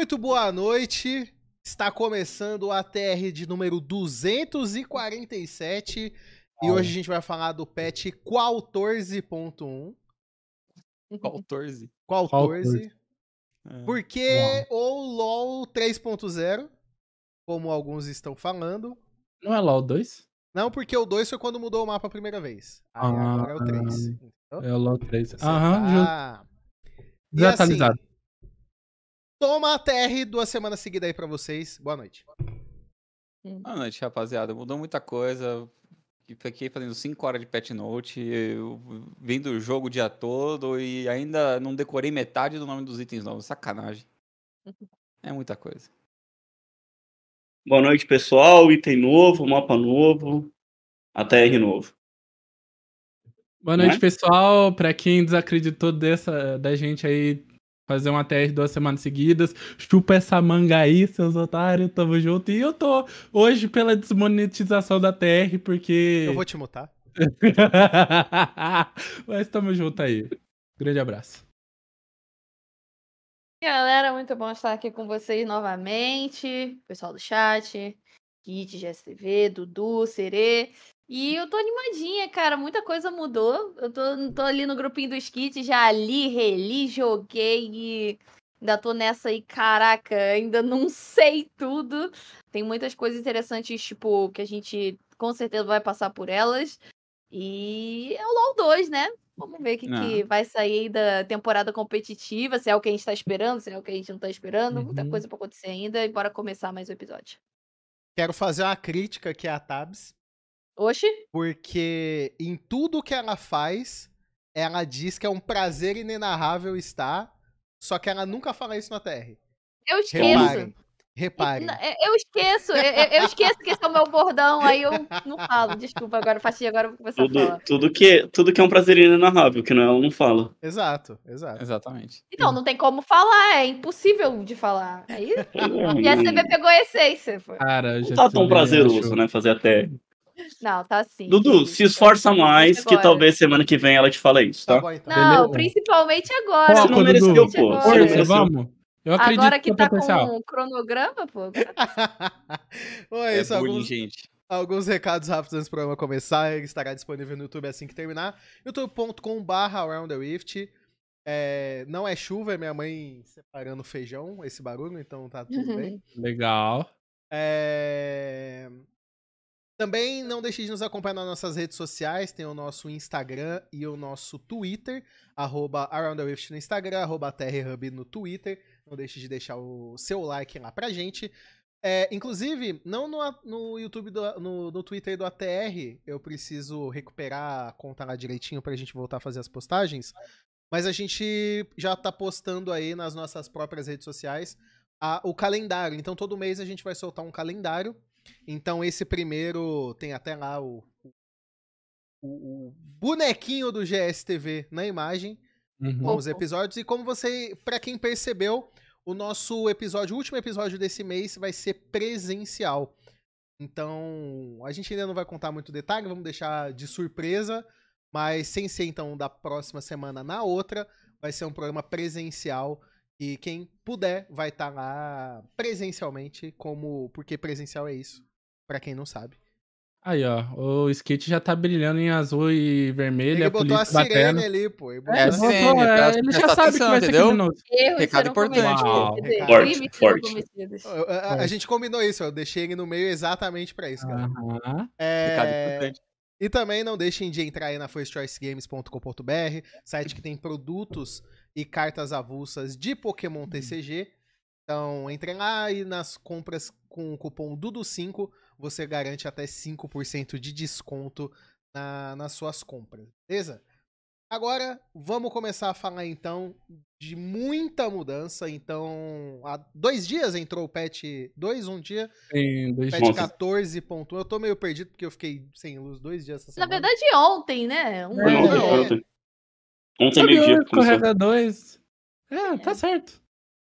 Muito boa noite. Está começando o ATR de número 247 e hoje a gente vai falar do patch 14.1. 14. 14. É. Porque o LoL 3.0, como alguns estão falando. Não é LoL 2? Não, porque o 2 foi quando mudou o mapa a primeira vez. Aí Ah, agora é o 3. entendeu? É o LoL 3. Você Aham, tá- E Desatualizado. Toma a TR duas semanas seguidas aí pra vocês. Boa noite. Boa noite, rapaziada. Mudou muita coisa. Fiquei fazendo 5 horas de pet note, eu vendo o jogo o dia todo e ainda não decorei metade do nome dos itens novos. Sacanagem. É muita coisa. Boa noite, pessoal. Item novo, mapa novo, ATR novo. Boa noite, é? pessoal. Pra quem desacreditou dessa, da gente aí fazer uma TR duas semanas seguidas, chupa essa manga aí, seus otários, tamo junto. E eu tô hoje pela desmonetização da TR, porque. Eu vou te mutar. Mas tamo junto aí. Grande abraço. E galera, muito bom estar aqui com vocês novamente. Pessoal do chat, Kit, GSTV, Dudu, Serê. E eu tô animadinha, cara. Muita coisa mudou. Eu tô, tô ali no grupinho dos kits, já li, reli, joguei e ainda tô nessa aí, caraca, ainda não sei tudo. Tem muitas coisas interessantes, tipo, que a gente com certeza vai passar por elas. E é o LoL 2, né? Vamos ver o que, que vai sair da temporada competitiva, se é o que a gente tá esperando, se é o que a gente não tá esperando. Muita Uhum. coisa pra acontecer ainda. E bora começar mais o episódio. Quero fazer uma crítica aqui à Tabs, Oxi, porque em tudo que ela faz, ela diz que é um prazer inenarrável estar, só que ela nunca fala isso na TR. eu esqueço. Reparem. Reparem. N- é, Eu esqueço, eu, eu- eu esqueço que esse é o meu bordão, aí eu não falo. Desculpa, agora, Fati, agora eu vou começar a Tudo, falar. tudo, que, tudo que é um prazer inenarrável, que não é, ela não fala. Exato, exato. Exatamente. Então, não tem como falar, é impossível de falar. Aí, e a CB pegou a essência. pô. Cara, Não tá tão prazeroso, né, fazer ATR. Não, tá sim. Dudu, se esforça mais, que talvez semana que vem ela te fale isso, Tá tá? bom, então. Não, Beleza. principalmente agora. Você não mereceu, Dudu. pô. Agora. Força. Vamos. Eu acredito Agora que no tá potencial. com um cronograma, pô. Bom, é É isso, bullying, alguns, gente. alguns recados rápidos antes do programa começar. Ele estará disponível no YouTube assim que terminar. youtube.com.br Around the Rift. É, não é chuva, é minha mãe separando feijão, esse barulho, então tá tudo bem. Legal. É, Também não deixe de nos acompanhar nas nossas redes sociais. Tem o nosso Instagram e o nosso Twitter. Arroba Around the Rift no Instagram, arroba TRHub no Twitter. Não deixe de deixar o seu like lá pra gente. É, inclusive, não no, no YouTube, do, no, no Twitter do ATR, eu preciso recuperar a conta lá direitinho pra gente voltar a fazer as postagens. Mas a gente já tá postando aí nas nossas próprias redes sociais a- o calendário. Então todo mês a gente vai soltar um calendário. Então esse primeiro tem até lá o, o, o bonequinho do GSTV na imagem Uhum. com os episódios. E como você, pra quem percebeu, o nosso episódio, o último episódio desse mês vai ser presencial. Então, a gente ainda não vai contar muito detalhe, vamos deixar de surpresa, mas sem ser então da próxima semana na outra, vai ser um programa presencial e quem puder vai estar lá presencialmente, como porque presencial é isso, pra quem não sabe. Aí, ó. O skate já tá brilhando em azul e vermelho. Ele a botou a sirene batendo. ali, pô. Ele É, a botou, sirene, é, ele já sabe atenção, que vai ser entendeu? criminoso. Erros Recado importante, pô. Forte, forte. A, a- a gente combinou isso, eu deixei ele no meio exatamente pra isso, cara. Aham. Recado É, importante. E também não deixem de entrar aí na firstchoicegames.com.br, site que tem produtos e cartas avulsas de Pokémon TCG. Então, entrem lá e nas compras com o cupom DUDU5 você garante até 5% de desconto na- nas suas compras, beleza? Agora, vamos começar a falar então de muita mudança. Então, há dois dias entrou o patch 2, um dia, Tem dois patch Nossa. 14.1. Eu tô meio perdido porque eu fiquei sem luz dois dias essa Na semana. verdade, ontem, né? Um É. ontem, ontem. Ontem, meio-dia, correga dois. É, tá certo.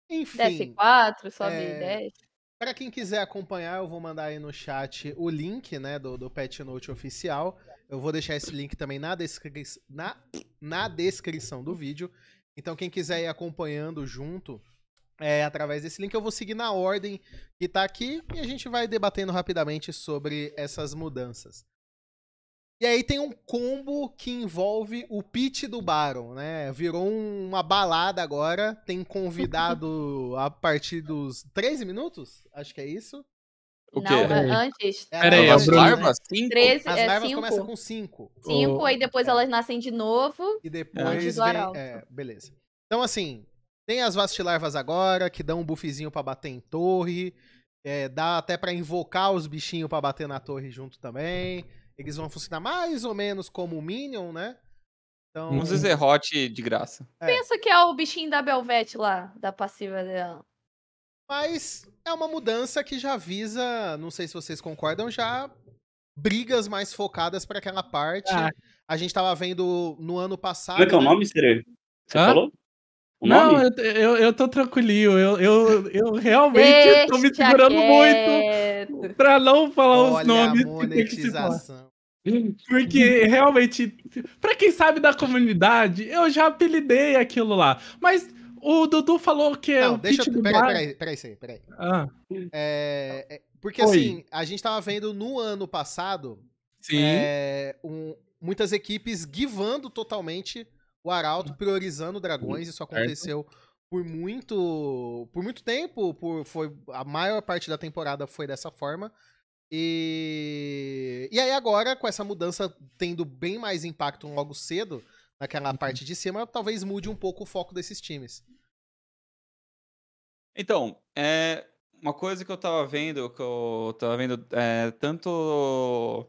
Enfim, Desce 4, sobe é, 10. Pra quem quiser acompanhar, eu vou mandar aí no chat o link, né, do, do Patch Note oficial. Eu vou deixar esse link também na, descri na, na descrição do vídeo. Então, quem quiser ir acompanhando junto, é, através desse link. Eu vou seguir na ordem que tá aqui e a gente vai debatendo rapidamente sobre essas mudanças. E aí tem um combo que envolve o pitch do Baron, né? Virou um- uma balada agora. Tem convidado a partir dos 13 minutos? Acho que é isso. O Não, quê? Peraí. antes. É, Pera aí, as Bruno- larvas, larvas? né? Cinco? 13, As é larvas começam 5. com 5. 5, O- aí depois é. elas nascem de novo. E depois Antes do vem. É, beleza. Então, assim, tem as vastilarvas agora, que dão um buffzinho pra bater em torre. é, dá até pra invocar os bichinhos pra bater na torre junto também. Eles vão funcionar mais ou menos como o Minion, né? Então, Um Zezerot de graça. É. Pensa que é o bichinho da Belvete lá, da passiva dela. Mas é uma mudança que já visa, não sei se vocês concordam, já brigas mais focadas pra aquela parte. Ah. A gente tava vendo no ano passado. Como é que é o né? nome, Sere? Você Hã? falou? O Não, nome? eu, eu, eu tô tranquilinho. Eu, eu, eu realmente tô me Deixa segurando muito quieto. pra não falar os Olha nomes se falar. monetização. Porque realmente, pra quem sabe da comunidade, eu já apelidei aquilo lá. Mas o Dudu falou que é Não, deixa eu. Peraí, bar. peraí, peraí, peraí, peraí. Ah, É, é, porque Oi. assim, a gente tava vendo no ano passado sim. é, um- muitas equipes givando totalmente o Arauto, priorizando dragões. Isso aconteceu por muito por muito tempo, por, foi a maior parte da temporada foi dessa forma. E, e aí agora, com essa mudança tendo bem mais impacto logo cedo, naquela Uhum. parte de cima, talvez mude um pouco o foco desses times. Então, é, uma coisa que eu tava vendo, que eu tava vendo é, tanto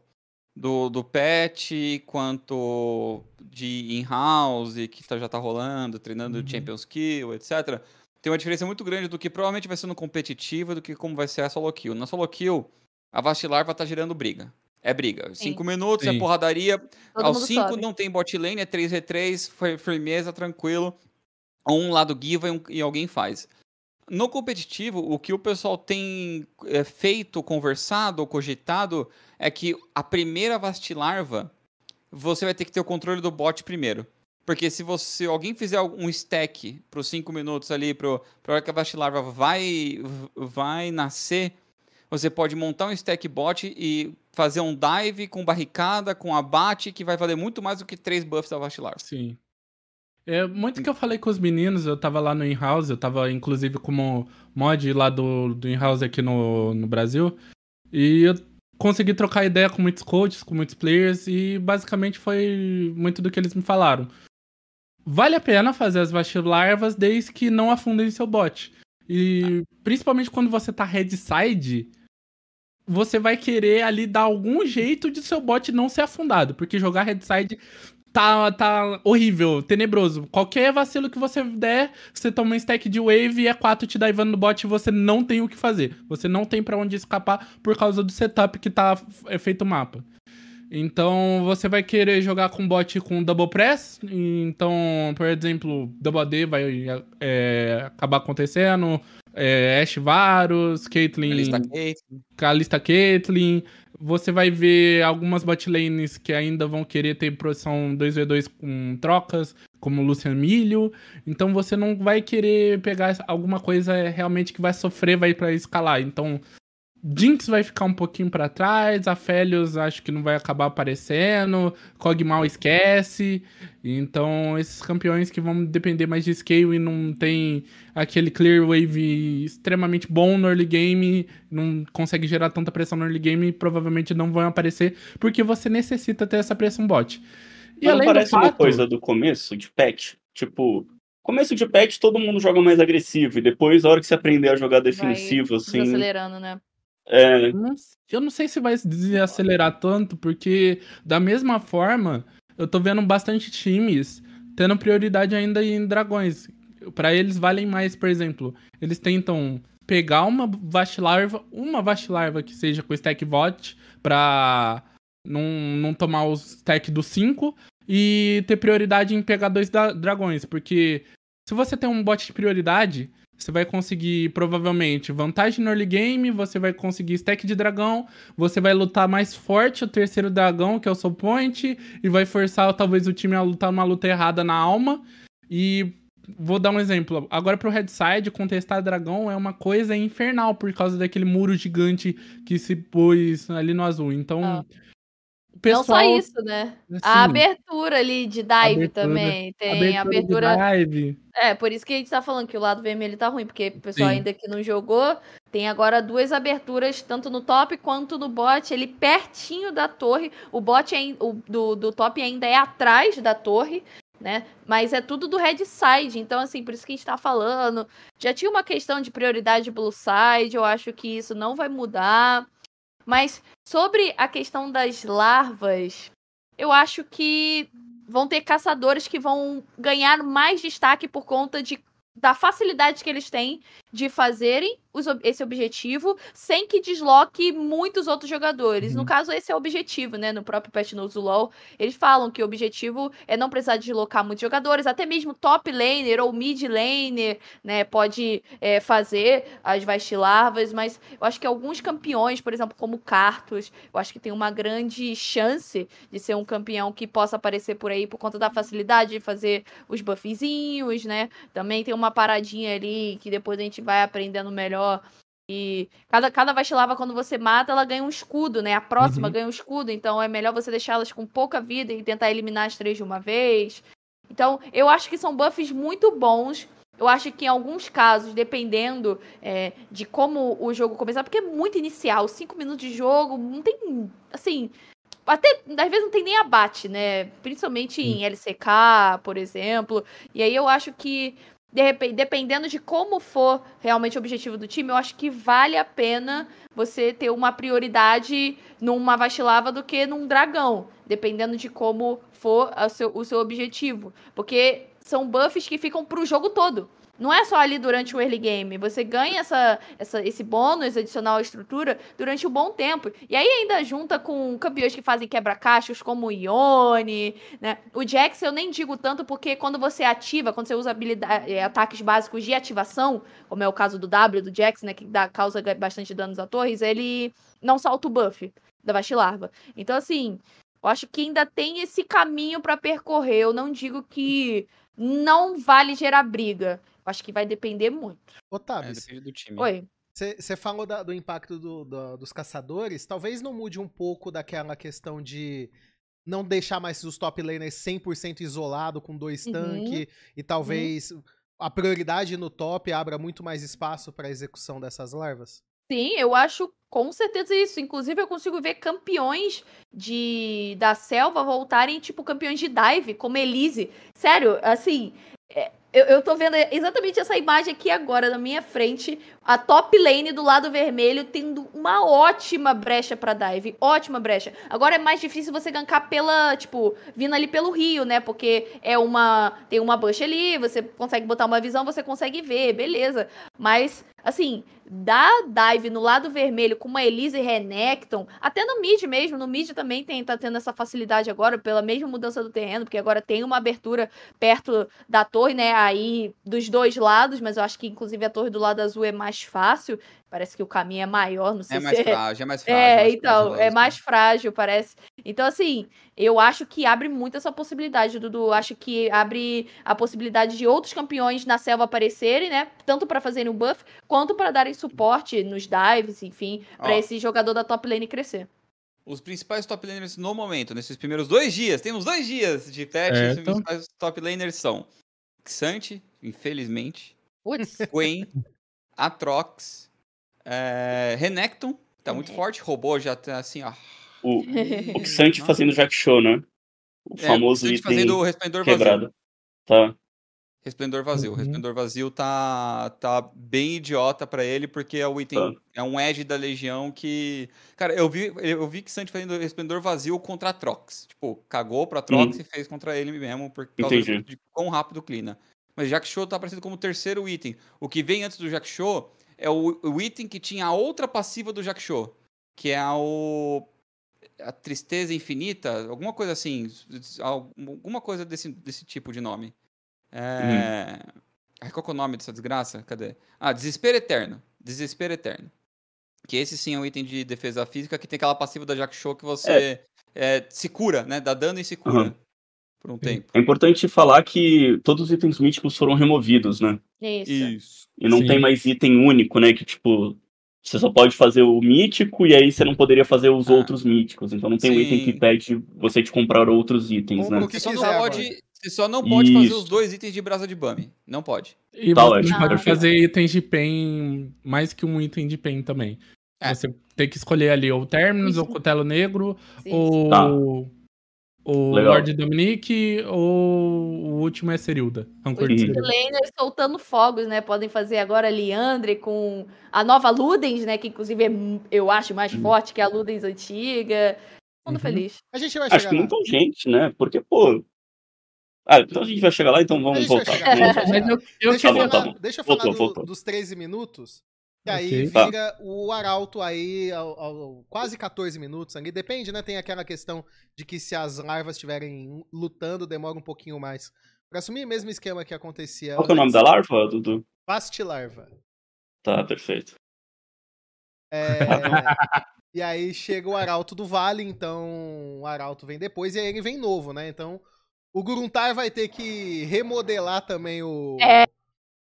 do, do patch quanto de in-house, que tá- já tá rolando, treinando Uhum. Champions Kill, etc. Tem uma diferença muito grande do que provavelmente vai ser no competitivo do que como vai ser a solo kill. Na solo kill, a Vastilarva tá gerando briga. É briga. Sim. Cinco minutos, Sim. é porradaria. Todo Aos 5 sobe. não tem bot lane, é 3v3, foi firmeza, tranquilo. Um lado give e, um- e alguém faz. No competitivo, o que o pessoal tem é, feito, conversado ou cogitado é que a primeira vastilarva você vai ter que ter o controle do bot primeiro. Porque se você alguém fizer um stack para os 5 minutos ali, para hora que a vastilarva vai, vai nascer, você pode montar um stack bot e fazer um dive com barricada, com abate, que vai valer muito mais do que três buffs da vastilarva. Sim. É, muito que eu falei com os meninos, eu tava lá no in-house, eu tava inclusive como mod lá do, do in-house aqui no, no Brasil, e eu consegui trocar ideia com muitos coaches, com muitos players, e basicamente foi muito do que eles me falaram. Vale a pena fazer as vastilarvas desde que não afundem seu bot. E principalmente quando você tá headside, você vai querer ali dar algum jeito de seu bot não ser afundado, porque jogar headside tá, tá horrível, tenebroso. Qualquer vacilo que você der, você toma um stack de wave e é 4 te divando no bot e você não tem o que fazer. Você não tem pra onde escapar por causa do setup que tá é feito o mapa. Então você vai querer jogar com bot com double press. Então, por exemplo, double D vai é, acabar acontecendo. É, Ash Varus, Caitlyn. Lista Caitlyn. Kalista Caitlyn. Você vai ver algumas bot lanes que ainda vão querer ter produção 2v2 com trocas, como Lucian Milho. Então você não vai querer pegar alguma coisa realmente que vai sofrer, vai para escalar. Então Jinx vai ficar um pouquinho para trás, Aphelios acho que não vai acabar aparecendo, Kog'Maw esquece. Então esses campeões que vão depender mais de scale e não tem aquele clear wave extremamente bom no early game, não consegue gerar tanta pressão no early game, provavelmente não vão aparecer, porque você necessita ter essa pressão bot. E Mas não além parece do fato, uma coisa do começo de patch? Tipo, começo de patch todo mundo joga mais agressivo, e depois, a hora que você aprender a jogar defensivo, assim. Desacelerando, né? É, Eu não sei se vai desacelerar tanto, porque da mesma forma, eu tô vendo bastante times tendo prioridade ainda em dragões. Pra eles valem mais, por exemplo, eles tentam pegar uma Vastilarva, uma Vastilarva que seja com stack VOT, pra não, não tomar o stack do 5 e ter prioridade em pegar dois dragões, porque se você tem um bot de prioridade, você vai conseguir, provavelmente, vantagem no early game, você vai conseguir stack de dragão, você vai lutar mais forte o terceiro dragão, que é o soul point, e vai forçar talvez o time a lutar uma luta errada na alma. E vou dar um exemplo. Agora pro Headside, contestar dragão é uma coisa infernal por causa daquele muro gigante que se pôs ali no azul. Então. Ah. Pessoal, Não só isso, né? assim, A abertura ali de dive Abertura- também. Tem abertura, abertura. dive. É, por isso que a gente tá falando que o lado vermelho tá ruim, porque o pessoal Sim. ainda que não jogou, tem agora duas aberturas, tanto no top quanto no bot, ele pertinho da torre. O bot ain- o, do, do top ainda é atrás da torre, né? Mas é tudo do red side, então assim, por isso que a gente tá falando. Já tinha uma questão de prioridade blue side, eu acho que isso não vai mudar. Mas sobre a questão das larvas, eu acho que vão ter caçadores que vão ganhar mais destaque por conta de, da facilidade que eles têm de fazerem os esse objetivo sem que desloque muitos outros jogadores. No Uhum. caso, esse é o objetivo, né? No próprio Patch Notes do LoL, eles falam que o objetivo é não precisar deslocar muitos jogadores, até mesmo top laner ou mid laner, né? Pode é, fazer as vastilarvas, mas eu acho que alguns campeões, por exemplo, como Cartus, eu acho que tem uma grande chance de ser um campeão que possa aparecer por aí por conta da facilidade de fazer os buffzinhos, né? Também tem uma paradinha ali que depois a gente vai aprendendo melhor. E cada, cada Vastilava, quando você mata, ela ganha um escudo, né? A próxima Uhum. ganha um escudo, então é melhor você deixá-las com pouca vida e tentar eliminar as três de uma vez. Então, eu acho que são buffs muito bons. Eu acho que em alguns casos, dependendo é, de como o jogo começar, porque é muito inicial, cinco minutos de jogo, não tem, assim, até às vezes não tem nem abate, né? Principalmente em LCK, por exemplo. E aí eu acho que de repente, dependendo de como for realmente o objetivo do time, eu acho que vale a pena você ter uma prioridade numa Vastilava do que num dragão, dependendo de como for o seu, o seu objetivo. Porque são buffs que ficam pro jogo todo. Não é só ali durante o early game. Você ganha essa, essa, esse bônus adicional à estrutura durante um bom tempo. E aí ainda junta com campeões que fazem quebra-caixas, como o Ione, né? O Jax eu nem digo tanto porque quando você ativa, quando você usa habilidade, eh, ataques básicos de ativação, como é o caso do W, do Jax, né? Que dá, causa bastante danos a torres, ele não salta o buff da Vastilarva. Então, assim, eu acho que ainda tem esse caminho pra percorrer. Eu não digo que não vale gerar briga. Acho que vai depender muito. É, Otávio, depende do time. Oi. você falou da- do impacto do- do- dos caçadores. Talvez não mude um pouco daquela questão de não deixar mais os top laners 100% isolado com dois Uhum. tanques e talvez a prioridade no top abra muito mais espaço para execução dessas larvas. Sim, eu acho com certeza isso. Inclusive, eu consigo ver campeões de da selva voltarem, tipo, campeões de dive, como Elise. Sério, assim, é, eu, eu tô vendo exatamente essa imagem aqui agora na minha frente. A top lane do lado vermelho tendo uma ótima brecha pra dive. Ótima brecha. Agora é mais difícil você gankar pela, tipo, vindo ali pelo rio, né? Porque é uma. Tem uma bush ali, você consegue botar uma visão, você consegue ver, beleza. Mas, assim, da dive no lado vermelho com uma Elise Renekton, até no mid mesmo, no mid também tem, tá tendo essa facilidade agora, pela mesma mudança do terreno, porque agora tem uma abertura perto da torre, né? Aí dos dois lados, mas eu acho que inclusive a torre do lado azul é mais fácil. Parece que o caminho é maior, não sei É se mais é. frágil, é mais frágil. É, mais então, é fragiloso. mais frágil, parece. Então, assim, eu acho que abre muito essa possibilidade, Dudu. Acho que abre a possibilidade de outros campeões na selva aparecerem, né? Tanto pra fazerem o buff, quanto pra darem suporte nos dives, enfim, pra Ó. esse jogador da top lane crescer. Os principais top laners no momento, nesses primeiros dois dias, temos dois dias de patch, os Certo. principais top laners são Xante, infelizmente, Putz, Gwen, Atrox, é, Renekton, tá muito forte, robô já tá assim, ó. O, o Xante fazendo Jack Show, né? O É, famoso Xante item fazendo o resplendor vazio. quebrado. Tá. Resplendor vazio. O Uhum. Resplendor vazio tá, tá bem idiota pra ele, porque é o item. Tá. É um edge da Legião que. Cara, eu vi, eu vi que Santi fazendo Resplendor vazio contra a Trox. Tipo, cagou pra Trox e fez contra ele mesmo, por causa. Entendi. de quão rápido clina. Mas Jack Show tá aparecendo como terceiro item. O que vem antes do Jack Show é o, o item que tinha a outra passiva do Jack Show, que é o. A tristeza infinita, alguma coisa assim. Alguma coisa desse, desse tipo de nome. É... Ai, qual é o nome dessa desgraça? Cadê? Ah, Desespero Eterno. Desespero Eterno. Que esse sim é um item de defesa física que tem aquela passiva da Jack Show que você é, se cura, né? Dá dano e se cura. Uhum. Por um tempo. É importante falar que todos os itens míticos foram removidos, né? Isso. Isso. E não Sim. tem mais item único, né? Que tipo, você só pode fazer o mítico e aí você não poderia fazer os Ah. outros míticos. Então não tem um item Sim. que impede você de comprar outros itens, Compra né? o que Você só, não quiser pode, você só não pode fazer Isso. os dois itens de brasa de Bami. Não pode. E Tá você não pode perfeito. fazer itens de pen, mais que um item de pen também. É. Você tem que escolher ali ou Terminus, Isso. ou Cutelo Negro, Sim. ou Tá. O Legal. Lord Dominique, ou o último é Serilda. Rancor Os. Serilda. laners soltando fogos, né? Podem fazer agora Liandre com a nova Ludens, né? Que inclusive é, eu acho mais Uhum. forte que a Ludens antiga. Todo mundo Uhum. feliz. A gente vai Acho chegar que lá. muita gente, né? Porque, pô. Ah, então a gente vai chegar lá, então vamos voltar. Mas eu, eu Deixa eu Tá queria... bom, tá falar, deixa eu falar Voltou, do- voltou. dos 13 minutos. E aí Ok. Tá. vira o Arauto aí ao, ao- quase 14 minutos ali. Depende, né? Tem aquela questão de que se as larvas estiverem lutando, demora um pouquinho mais. Pra assumir o mesmo esquema que acontecia. Qual que é o nome da larva, Dudu? Vastilarva. Tá, perfeito. É, e aí chega o Arauto do Vale, então o Arauto vem depois e aí ele vem novo, né? Então o Gruntar vai ter que remodelar também o, É, o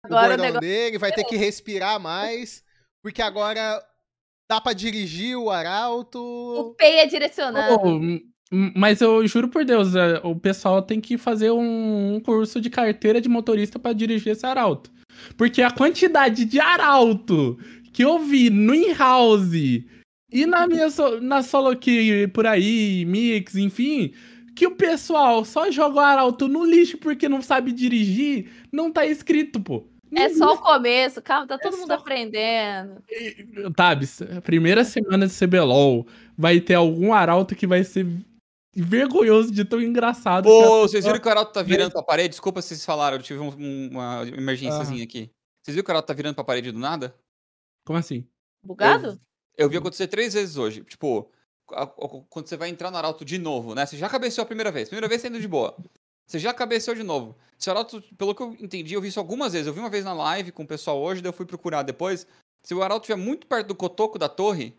agora o bordão negócio- dele, vai ter que respirar mais, porque agora dá pra dirigir o O Arauto. Pei é direcionado. Oh, mas eu juro por Deus, é, o pessoal tem que fazer um, curso de carteira de motorista pra dirigir esse arauto. Porque a quantidade de arauto que eu vi no in-house e na minha so- na solo que por aí, mix, enfim, que o pessoal só joga o arauto no lixo porque não sabe dirigir, não tá escrito, pô. É só o começo, calma, tá todo É mundo só- aprendendo. Tabs, primeira semana de CBLOL, vai ter algum arauto que vai ser vergonhoso de tão engraçado. Pô, vocês viram que o Arauto tá virando pra parede? Desculpa se vocês falaram, eu tive um- um- uma emergênciazinha aqui. Vocês viram que o Arauto tá virando pra parede do nada? Como assim? Bugado? Eu vi acontecer três vezes hoje. Tipo, a- a- quando você vai entrar no Arauto de novo, né? Você já cabeceou a primeira vez. Primeira vez você indo de boa. Você já cabeceou de novo. Se o Arauto, pelo que eu entendi, eu vi isso algumas vezes. Eu vi uma vez na live com o pessoal hoje, daí eu fui procurar depois. Se o Arauto estiver muito perto do cotoco da torre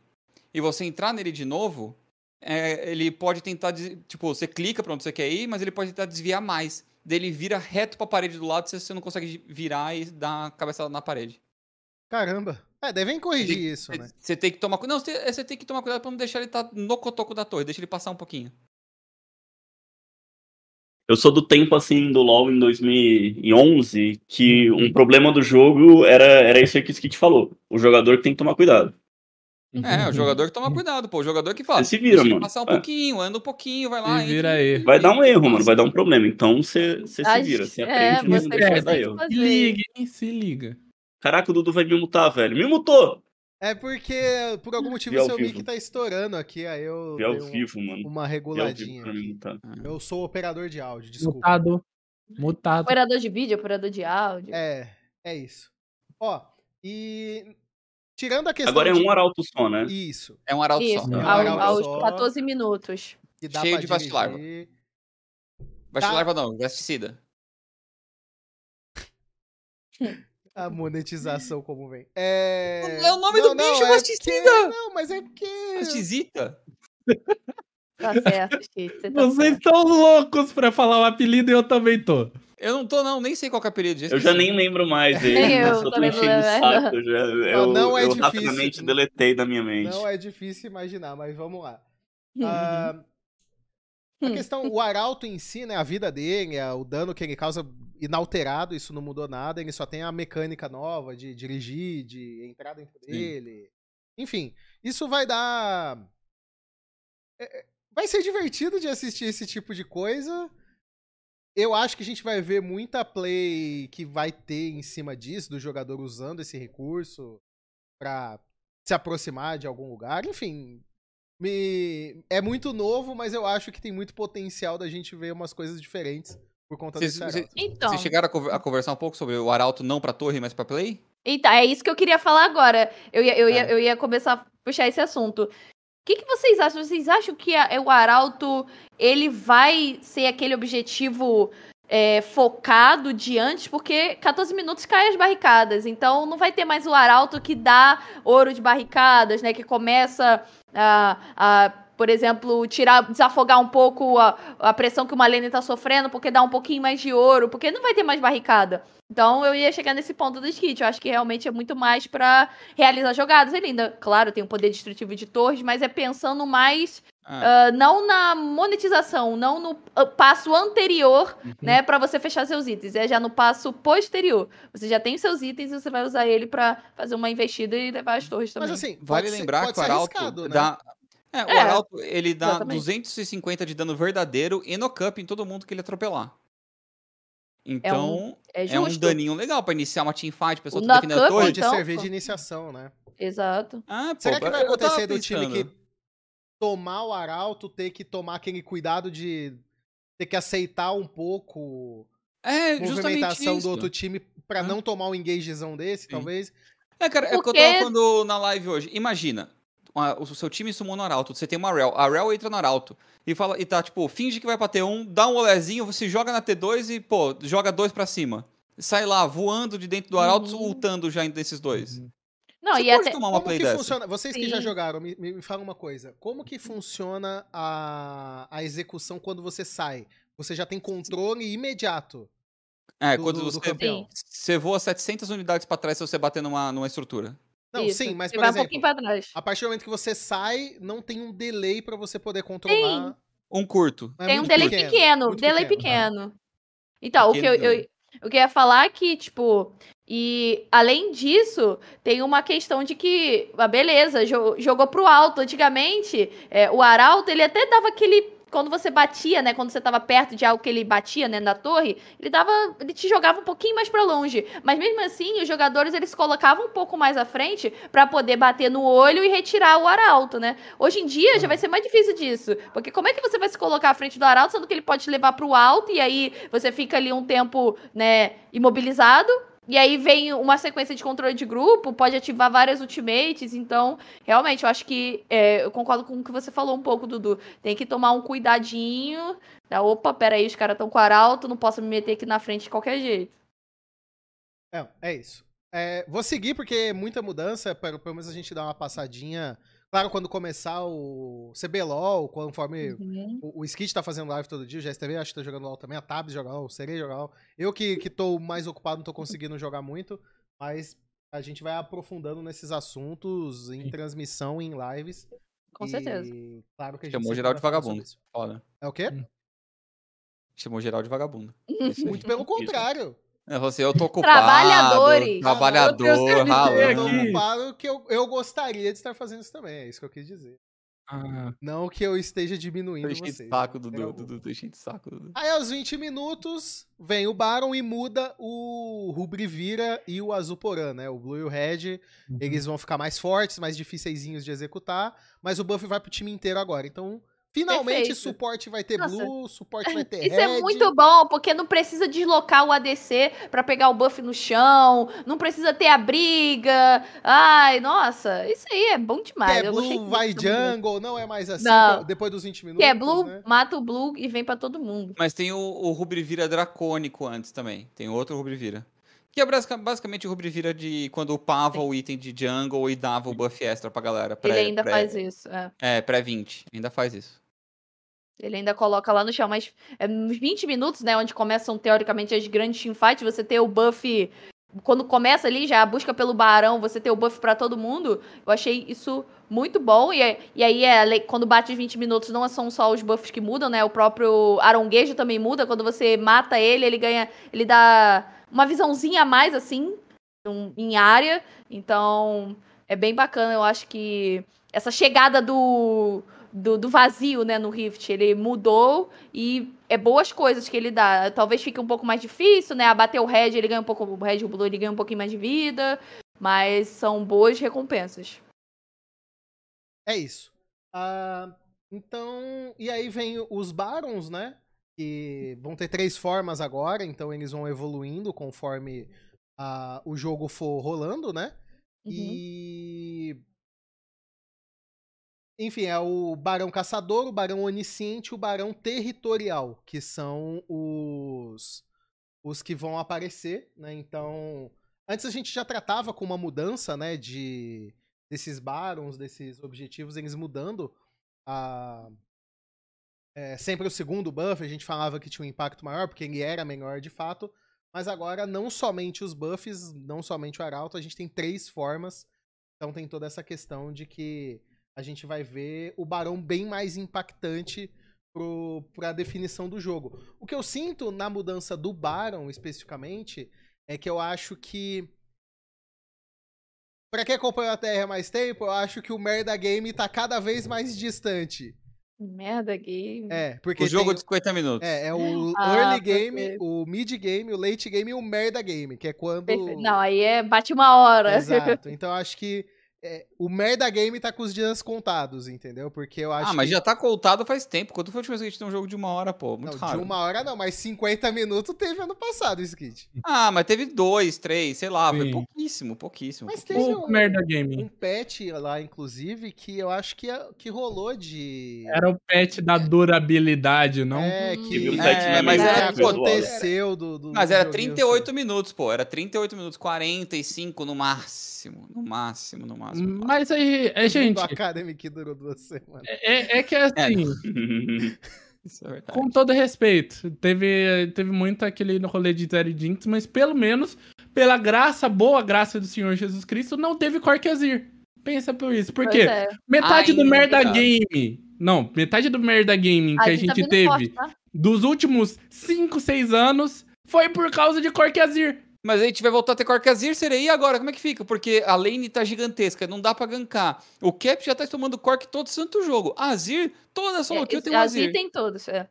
e você entrar nele de novo, é, ele pode tentar. Tipo, você clica pra onde você quer ir, mas ele pode tentar desviar mais. Daí ele vira reto pra parede do lado, você, você não consegue virar e dar a cabeçada na parede. Caramba. É, devem corrigir Tem- isso, né? Você tem que tomar cuidado. Não, você é, você tem que tomar cuidado pra não deixar ele estar no cotoco da torre. Deixa ele passar um pouquinho. Eu sou do tempo, assim, do LoL em 2011, que um problema do jogo era, era isso aí que o Skit falou. O jogador que tem que tomar cuidado. É, o jogador que toma cuidado, pô. O jogador que fala. Você se vira, mano. passar um É. pouquinho, anda um pouquinho, vai lá. Se vira e- aí. Vai dar um erro, mano. Vai dar um problema. Então você você se vira. Você é, aprende e você não que deixa dar tem que erro. Se liga, hein? Se liga. Caraca, o Dudu vai me mutar, velho. Me mutou! É porque, por algum motivo, Vi ao seu mic vivo. tá estourando aqui, aí eu Vi ao dei um- vivo, mano. uma Vi ao vivo reguladinha. aqui. mutar. Eu sou operador de áudio, desculpa. Mutado. Mutado. Operador de vídeo, operador de áudio. É, é isso. Ó, e tirando a questão Agora é um arauto só, né? Isso, É um arauto Isso, só. É um arauto aos só. 14 minutos. Cheio de vastilarva. dirigir. Vastilarva não, vesticida. A monetização como vem. É, É o nome do bicho, é vasticida! porque- Não, mas é porque... Vesticita. Tá certo, Chico. Você tá Vocês estão loucos pra falar o apelido e eu também tô. Eu não tô, não, nem sei qual que é o apelido. Eu já nem lembro mais Nem ele. eu, Eu só tô não enchendo o lembro. saco. Já, eu não é eu difícil. rapidamente deletei da minha mente. Não é difícil imaginar, mas vamos lá. Uhum. Ah, a questão, o arauto em si, né, a vida dele, é, o dano que ele causa inalterado, isso não mudou nada, ele só tem a mecânica nova de dirigir, de entrar dentro Sim. dele. Enfim, isso vai dar... é, é, vai ser divertido de assistir esse tipo de coisa. Eu acho que a gente vai ver muita play que vai ter em cima disso, do jogador usando esse recurso pra se aproximar de algum lugar. Enfim, me... é muito novo, mas eu acho que tem muito potencial da gente ver umas coisas diferentes por conta Vocês, desse vocês- arauto. Então, vocês chegaram a, conver- a conversar um pouco sobre o arauto não pra torre, mas pra play? então, é isso que eu queria falar agora. Eu ia, eu ia, É. eu ia começar a puxar esse assunto. O que, que vocês acham? Vocês acham que a- o Arauto ele vai ser aquele objetivo é, focado de antes? Porque 14 minutos cai as barricadas. Então não vai ter mais o Arauto que dá ouro de barricadas, né? Que começa a, a por exemplo, tirar, desafogar um pouco a, a pressão que uma lane tá sofrendo, porque dá um pouquinho mais de ouro, porque não vai ter mais barricada. Então eu ia chegar nesse ponto do skit. Eu acho que realmente é muito mais para realizar jogadas. Ele ainda, claro, tem um poder destrutivo de torres, mas é pensando mais Uh, não na monetização, não no uh, passo anterior, uhum. né, para você fechar seus itens. É já no passo posterior. Você já tem seus itens e você vai usar ele para fazer uma investida e levar as torres também. Mas assim, vale lembrar que o Arauto né? dá é, o é, Arauto, ele dá exatamente. 250 de dano verdadeiro e no cup em todo mundo que ele atropelar. Então, é um, é, é um daninho legal para iniciar uma teamfight, a pessoa tá defendendo a torre. Pode então, servir de iniciação, né? Exato. Ah, pô, Será que vai acontecer do time que tomar o arauto, ter que tomar aquele cuidado de ter que aceitar um pouco é, a movimentação do outro time para não tomar um engagezão desse, Sim. talvez. É, cara, Porque... é o que eu tava falando na live hoje. Imagina, uma, o seu time sumou no Arauto, você tem uma Rel, a Rel entra no Arauto e fala e tá tipo, finge que vai pra T1, dá um olezinho, você joga na T2 e, pô, joga dois para cima. Sai lá voando de dentro do Arauto, uhum. ultando já desses dois. Uhum. Não, Você e pode até... tomar uma Como play que dessa. funciona? Vocês Sim. que já jogaram, me, me, falam uma coisa. Como que funciona a, a execução quando você sai? Você já tem controle imediato. É, do, quando do, você, do você voa 700 unidades para trás se você bater numa, numa estrutura. Não, Isso. sim, mas por vai exemplo, um pra trás. a partir do momento que você sai, não tem um delay para você poder controlar. Sim. Um curto. É tem um delay pequeno, pequeno delay pequeno. pequeno. Então, pequeno, o que eu, eu, eu queria falar é que, tipo, e além disso, tem uma questão de que, ah, beleza, jogou pro alto. Antigamente, é, o Arauto, ele até dava aquele. Quando você batia, né? Quando você tava perto de algo que ele batia, né? Na torre, ele dava. Ele te jogava um pouquinho mais para longe. Mas mesmo assim, os jogadores eles se colocavam um pouco mais à frente para poder bater no olho e retirar o arauto, né? Hoje em dia já vai ser mais difícil disso. Porque como é que você vai se colocar à frente do arauto, sendo que ele pode te levar pro alto e aí você fica ali um tempo, né, imobilizado? E aí vem uma sequência de controle de grupo, pode ativar várias ultimates. Então, realmente, eu acho que. É, eu concordo com o que você falou um pouco, Dudu. Tem que tomar um cuidadinho. Tá? Opa, peraí, os caras estão com arauto, não posso me meter aqui na frente de qualquer jeito. É, é isso. É, vou seguir porque é muita mudança, pelo menos a gente dá uma passadinha Claro, quando começar o CBLOL, conforme uhum. o, o Skid tá fazendo live todo dia, o GSTV acho que tá jogando LOL também, a Tabs joga LOL, o Serei joga LOL. Eu que, que tô mais ocupado, não tô conseguindo jogar muito, mas a gente vai aprofundando nesses assuntos em transmissão, em lives. Com e, certeza. Claro que a gente Chamou geral de vagabundo. Foda. É o quê? Hum. Chamou geral de vagabundo. Muito pelo contrário. É, você, eu tô ocupado. Trabalhadores. Trabalhador, ralando. Eu tô ocupado que eu, eu gostaria de estar fazendo isso também, é isso que eu quis dizer. Ah. Não que eu esteja diminuindo tô vocês. Saco, Dudu, Dudu, tô enchendo saco, Dudu. Aí aos 20 minutos, vem o Baron e muda o Rubrivira e o Azuporã, né? O Blue e o Red, uhum. eles vão ficar mais fortes, mais difíceis de executar, mas o buff vai pro time inteiro agora. Então, Finalmente, Perfeito. suporte vai ter Nossa. blue, suporte vai ter Isso é red. é muito bom, porque não precisa deslocar o ADC para pegar o buff no chão, não precisa ter a briga. Ai, nossa, isso aí é bom demais. Que é blue, vai jungle, não é mais assim, não. depois dos 20 minutos, Que é blue, né? mata o blue e vem para todo mundo. Mas tem o, o Rubrivira dracônico antes também, tem outro Rubrivira. Que é basicamente o Rubrivira de quando upava Sim. o item de jungle e dava o buff extra pra galera. Pré, Ele ainda pré, faz isso, é. É, pré-20, ainda faz isso. Ele ainda coloca lá no chão, mas é uns 20 minutos, né? Onde começam, teoricamente, as grandes teamfights, você ter o buff. Quando começa ali, já a busca pelo barão, você ter o buff para todo mundo. Eu achei isso muito bom. E, e aí, é, quando bate os 20 minutos, não são só os buffs que mudam, né? O próprio aronguejo também muda. Quando você mata ele, ele ganha. Ele dá uma visãozinha a mais, assim, um, em área. Então, é bem bacana. Eu acho que essa chegada do do, do, vazio, né, no Rift. Ele mudou e é boas coisas que ele dá. Talvez fique um pouco mais difícil, né? Abater o Red, ele ganha um pouco. O Red, o Blue, ele ganha um pouquinho mais de vida. Mas são boas recompensas. É isso. Uh, então. E aí vem os Barons, né? Que vão ter três formas agora, então eles vão evoluindo conforme uh, o jogo for rolando, né? Uhum. E enfim, é o Barão Caçador, o Barão Onisciente e o Barão Territorial, que são os os que vão aparecer, né? Então, antes a gente já tratava com uma mudança, né, de desses barons, desses objetivos, eles mudando. a- é, sempre o segundo buff, a gente falava que tinha um impacto maior, porque ele era menor de fato. Mas agora, não somente os buffs, não somente o Arauto, a gente tem três formas. Então tem toda essa questão de que a gente vai ver o Barão bem mais impactante pro, pra definição do jogo. O que eu sinto na mudança do Baron, especificamente, é que eu acho que. Pra quem acompanhou a há mais tempo, eu acho que o Merda Game tá cada vez mais distante. Merda game. É, porque. O jogo tem- de 50 minutos. É, é o Ah, early game, perfeito. o mid game, o late game e o merda game, que é quando. Perfeito. Não, aí é bate uma hora. Exato. Então eu acho que é, o merda game tá com os dias contados, entendeu? Porque eu acho Ah, mas que... já tá contado faz tempo. Quando foi a última vez que a gente tem um jogo de uma hora, pô? Muito Não, raro. de uma hora não, mas 50 minutos teve ano passado o Skit. Ah, mas teve dois, três, sei lá. Foi Sim. pouquíssimo, pouquíssimo. Mas pouquíssimo. teve O merda game. Um patch lá, inclusive, que eu acho que, que rolou de. Era o patch da durabilidade, não? É, Hum. que, um patch É, mas era- aconteceu do, do Mas era joguinho 38 ser- minutos, pô. Era 38 minutos, 45 no máximo. No máximo, no máximo. Mas aí, é, gente, Do Academy que durou duas semanas. é, é que assim, Isso é verdade. com todo respeito, teve, teve muito aquele rolê de Zero Jinx, mas pelo menos, pela graça, boa graça do Senhor Jesus Cristo, não teve Corkezir. Pensa por isso. Por Pois quê? é. Metade do Ainda. Merda Game. Não, metade do Merda Gaming que a, tá gente vindo teve forte, tá? dos últimos 5, 6 anos foi por causa de Corkezir. Mas aí a gente vai voltar a ter Corkazir, seria e agora? Como é que fica? Porque a lane tá gigantesca, não dá pra gankar. O Cap já tá tomando Cork todo santo jogo. A Azir, toda solo É, kill tem um Azir Azir. tem todos, é.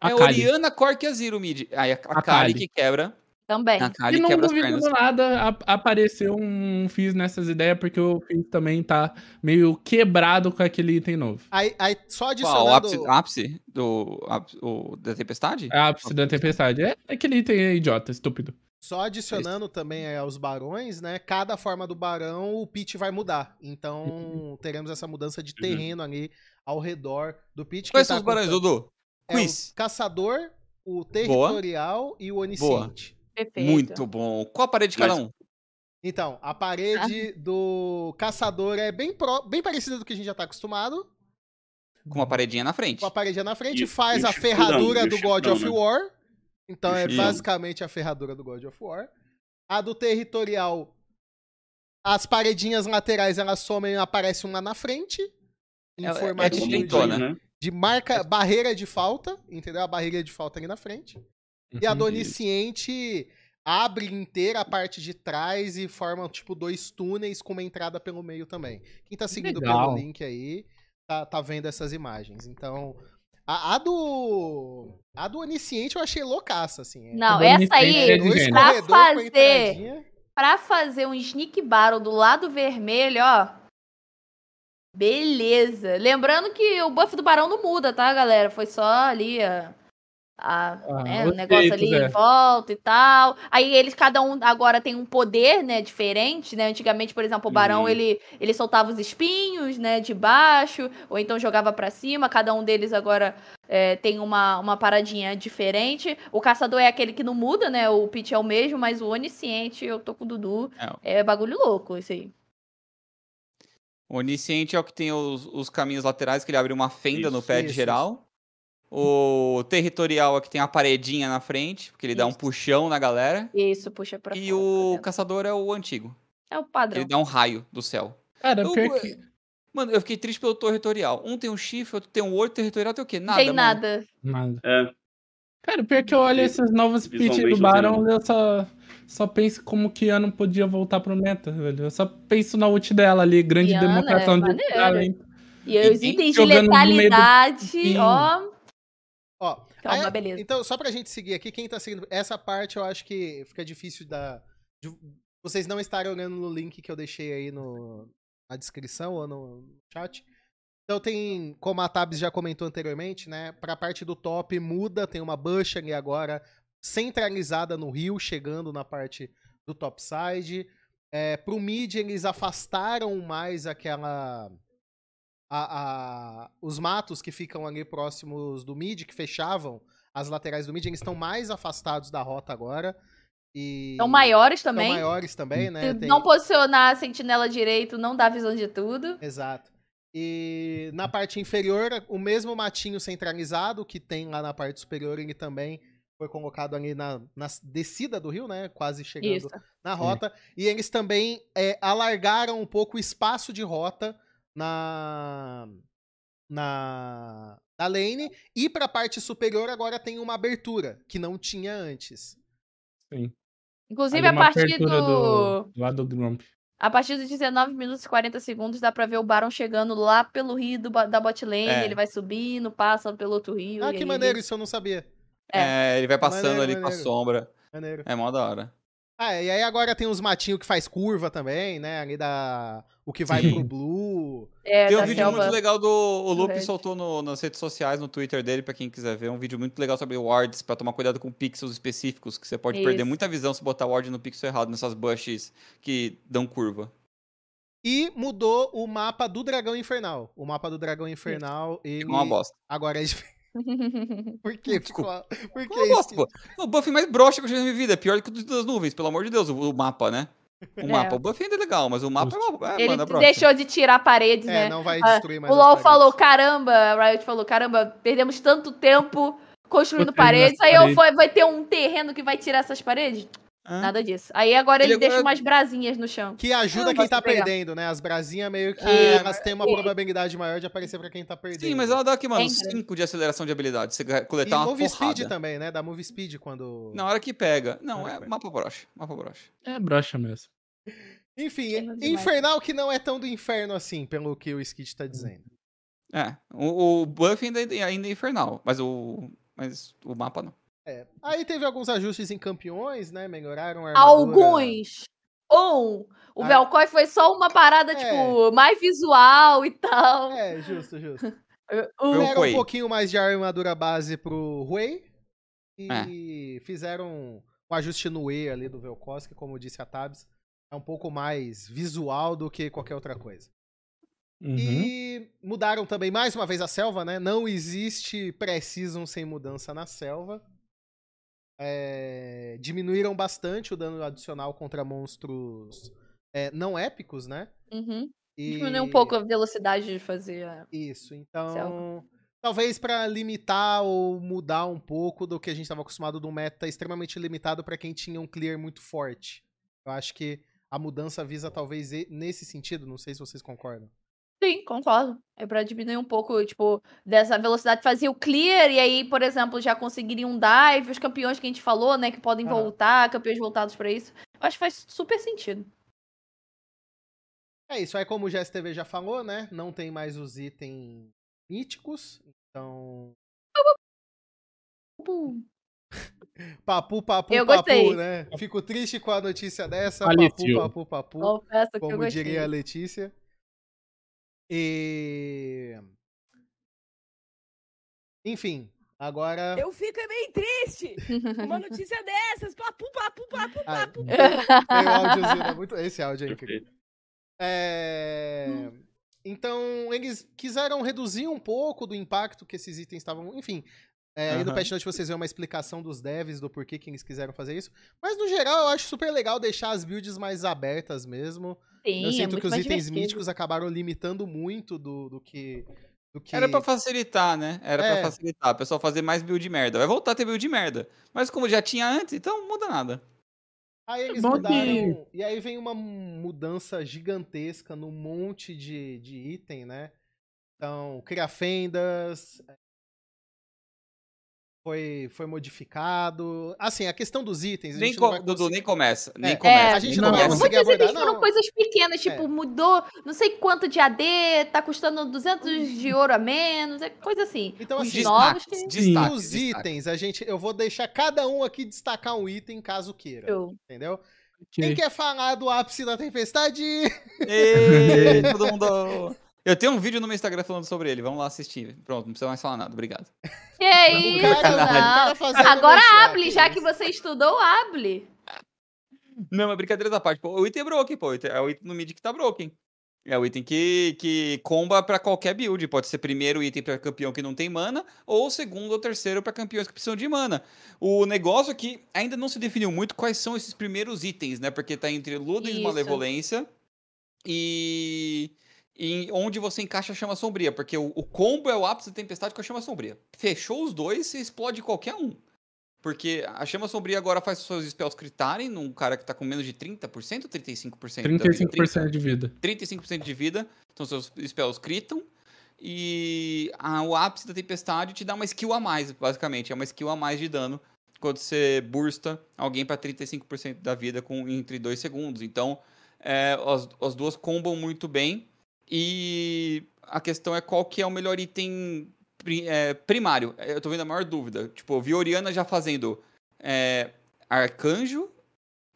A É Kali. Oriana, Cork e Azir o mid. Aí a, a, A Kali Kali. que quebra. Também. A Kali E não duvido pernas. nada, a- apareceu um Fizz nessas ideias, porque o Fizz também tá meio quebrado com aquele item novo. Aí, aí só Qual, o adicionando. ápice, ápice do ápice- o, da tempestade? A ápice da tempestade. É aquele item é idiota, estúpido. Só adicionando também é, aos barões, né? Cada forma do barão, o pitch vai mudar. Então, teremos essa mudança de terreno ali ao redor do pitch. Quais Quem são tá os barões, Dudu? É o Quiz. caçador, o territorial e o onisciente. Perfeito. Muito bom. Qual a parede de cada um? Então, a parede do caçador é bem, pró- bem parecida do que a gente já tá acostumado. Com uma paredinha na frente. Com a paredinha na frente, E- faz e o a ferradura o do God of né? War. Então é basicamente a ferradura do God of War. A do territorial, as paredinhas laterais elas somem e aparece uma na frente. Em É- é formato tipo de, né? de marca, barreira de falta, entendeu? A barreira de falta ali na frente. E a do onisciente abre inteira a parte de trás e forma, tipo, dois túneis com uma entrada pelo meio também. Quem tá seguindo Legal. pelo link aí, tá, tá vendo essas imagens. Então, a, a do... A do onisciente eu achei loucaça, assim. É Não, essa aí, é pra fazer, pra fazer um sneak battle do lado vermelho, ó. Beleza. Lembrando que o buff do barão não muda, tá, galera? Foi só ali a, a- Ah, né, o negócio ali é. em volta e tal. Aí eles, cada um agora tem um poder, né, diferente, né? Antigamente, por exemplo, o barão, Uhum. ele, ele soltava os espinhos, né, de baixo, ou então jogava pra cima. Cada um deles agora é, tem uma, uma paradinha diferente. O caçador é aquele que não muda, né? O pitch é o mesmo, mas o onisciente, eu tô com o Dudu. É bagulho louco isso aí. O onisciente é o que tem os, os caminhos laterais, que ele abre uma fenda no Isso, pé de isso, geral. O territorial que tem a paredinha na frente, porque ele dá um Isso. puxão na galera. Isso, puxa pra E fora, o exemplo. caçador é o antigo. É o padrão. Ele dá um raio do céu. Cara, Eu- pior que... Mano, eu fiquei triste pelo territorial. Um tem um chifre, outro tem um olho, territorial tem o quê? Nada, tem mano. nada. Nada. É, Cara, pior que eu olho esses novos pitch do Baron, eu só, só penso como que Ana podia voltar pro meta, velho. Eu só penso na ult dela ali, grande Kiana demonstração é de talento. E E os itens de jogando no meio do letalidade, ó. Ó, Calma, aí- beleza. Então, só pra gente seguir aqui, quem tá seguindo. Essa parte eu acho que fica difícil da. de vocês não estarem olhando no link que eu deixei aí no, na descrição ou no chat. Então tem, como a Tabs já comentou anteriormente, né? Pra parte do top muda, tem uma bush ali agora centralizada no rio, chegando na parte do topside. É, pro mid eles afastaram mais aquela a- a- os matos que ficam ali próximos do mid, que fechavam as laterais do mid, eles estão mais afastados da rota agora. E São maiores São também. maiores também, né? Se Tem- não posicionar a sentinela direito, não dá visão de tudo. Exato. E na parte inferior, o mesmo matinho centralizado que tem lá na parte superior, ele também foi colocado ali na, na descida do rio, né? Quase chegando Isso. na rota. E eles também é, alargaram um pouco o espaço de rota na, na, na lane. E para a parte superior agora tem uma abertura, que não tinha antes. Sim. Inclusive, Ali a partir do... do lado do Grump. A partir dos 19 minutos e 40 segundos dá pra ver o Baron chegando lá pelo rio do, da bot lane. É. Ele vai subindo, passa pelo outro rio. Ah, e que aí maneiro, ele- isso eu não sabia. É. É, ele vai passando Maneiro, ali com a maneiro. sombra. Maneiro. É mó da hora. Ah, e aí agora tem uns matinhos que faz curva também, né? Ali da. O que vai Sim. pro Blue. É, Tem um vídeo selva. muito legal do. O Lupe soltou no- nas redes sociais, no Twitter dele, pra quem quiser ver. Um vídeo muito legal sobre wards, pra tomar cuidado com pixels específicos, que você pode perder Isso. muita visão se botar ward no pixel errado, nessas bushes que dão curva. E mudou o mapa do Dragão Infernal. O mapa do Dragão Infernal, ele. Ficou uma bosta. Agora é diferente. Por quê? Ficou... Por que uma bosta, isso? pô. O buff mais broxa que eu já vi na minha vida. É pior do que o das nuvens, pelo amor de Deus, o, o mapa, né? O É. mapa. O buff ainda é legal, mas o mapa é uma. É, Ele mano, é deixou de tirar paredes, É, né? não vai Ah, destruir mais O LoL falou, caramba, a Riot falou, caramba, perdemos tanto tempo construindo paredes, aí eu paredes. vou- vai ter um terreno que vai tirar essas paredes? Hã? Nada disso. Aí agora ele, Ele deixa agora- umas brasinhas no chão. Que ajuda Ah, quem tá pegar. perdendo, né? As brasinhas meio que É, elas têm uma probabilidade maior de aparecer pra quem tá perdendo. Sim, mas ela dá aqui, mano, Sempre. 5 de aceleração de habilidade. Você E coletar uma move porrada. speed também, né? Dá move speed quando. Na hora que pega. Não, hora é mapa broxa. Mapa broxa. É broxa mesmo. Enfim. Infernal que não é tão do inferno assim, pelo que o Skid tá dizendo. É. O, o buff ainda, ainda é infernal, mas o. Mas o mapa não. É. Aí teve alguns ajustes em campeões, né? Melhoraram a armadura. Alguns. Um. O Ah. Velcoy foi só uma parada, É. tipo, mais visual e tal. É, justo, justo. O- um pouquinho mais de armadura base pro Huey. E fizeram um ajuste no E ali do Velkoski, como disse a Tabs. É um pouco mais visual do que qualquer outra coisa. Uhum. E mudaram também mais uma vez a selva, né? Não existe pré-season sem mudança na selva. É, diminuíram bastante o dano adicional contra monstros é, não épicos, né? Uhum. E... Diminuiu um pouco a velocidade de fazer. a- Isso, então. Talvez pra limitar ou mudar um pouco do que a gente estava acostumado do meta extremamente limitado pra quem tinha um clear muito forte. Eu acho que a mudança visa talvez nesse sentido, não sei se vocês concordam. Sim, concordo. É pra diminuir um pouco, tipo, dessa velocidade, fazer o clear e aí, por exemplo, já conseguiriam um dive, os campeões que a gente falou, né, que podem Aham. voltar, campeões voltados pra isso. Eu acho que faz super sentido. É isso, aí como o GSTV já falou, né? Não tem mais os itens míticos, então. Pum. Papu, papu, Eu papu, gostei. né? Fico triste com a notícia dessa. Faleceu. Papu, papu, papu. Confesso que eu como gostei. diria a Letícia. E. Enfim, agora. Eu fico meio triste. Uma notícia dessas. Papu, papu, papu, papu. tem o áudiozinho, né? Muito... Esse áudio aí, incrível. É, Então, eles quiseram reduzir um pouco do impacto que esses itens estavam. Enfim, é, aí no patch note vocês veem uma explicação dos devs do porquê que eles quiseram fazer isso. Mas no geral, eu acho super legal deixar as builds mais abertas mesmo. Sim, eu é sinto muito que os itens divertido. míticos acabaram limitando muito do, do que. Do que... Era pra facilitar, né? Era É. pra facilitar. O pessoal fazer mais build merda. Vai voltar a ter build merda. Mas como já tinha antes, então não muda nada. Aí eles bom mudaram. que- E aí vem uma mudança gigantesca no monte de, de item, né? Então, cria fendas. Foi, foi modificado. Assim, a questão dos itens. A Nem gente não co- vai Dudu, nem começa. Nem É, começa. a gente nem não vai começa. conseguir Muitos itens abordar, foram não. coisas pequenas, tipo, É. mudou não sei quanto de AD, tá custando 200 de ouro a menos, é coisa assim. Então, Os assim, novos Destaques, que... destaques, os destaques. itens, a gente, eu vou deixar cada um aqui destacar um item caso queira. Eu- Entendeu? Ok. Quem quer falar do ápice da tempestade? Ê, todo mundo. Eu tenho um vídeo no meu Instagram falando sobre ele. Vamos lá assistir. Pronto, não precisa mais falar nada. Obrigado. Que isso, não. Agora hable, que já que você estudou, hable. Não, mas brincadeira da parte. Pô, o item é broken, pô. É o item no mid que tá broken. É o item que, que comba pra qualquer build. Pode ser primeiro item pra campeão que não tem mana, ou segundo ou terceiro pra campeões que precisam de mana. O negócio é que ainda não se definiu muito quais são esses primeiros itens, né? Porque tá entre Ludens Isso. Malevolência e. em onde você encaixa a chama sombria, porque o, o combo é o ápice da tempestade com a chama sombria. Fechou os dois, você explode qualquer um. Porque a chama sombria agora faz os seus spells critarem num cara que tá com menos de 30% ou 35%? da vida? 35% de vida. 35% de vida, então seus spells critam. E a- o ápice da tempestade te dá uma skill a mais, basicamente. É uma skill a mais de dano quando você bursta alguém pra 35% da vida com, entre 2 segundos. Então, é, as, as duas combam muito bem. E a questão é qual que é o melhor item é, primário. É, Eu tô vendo a maior dúvida. Tipo, eu vi Oriana já fazendo é, Arcanjo,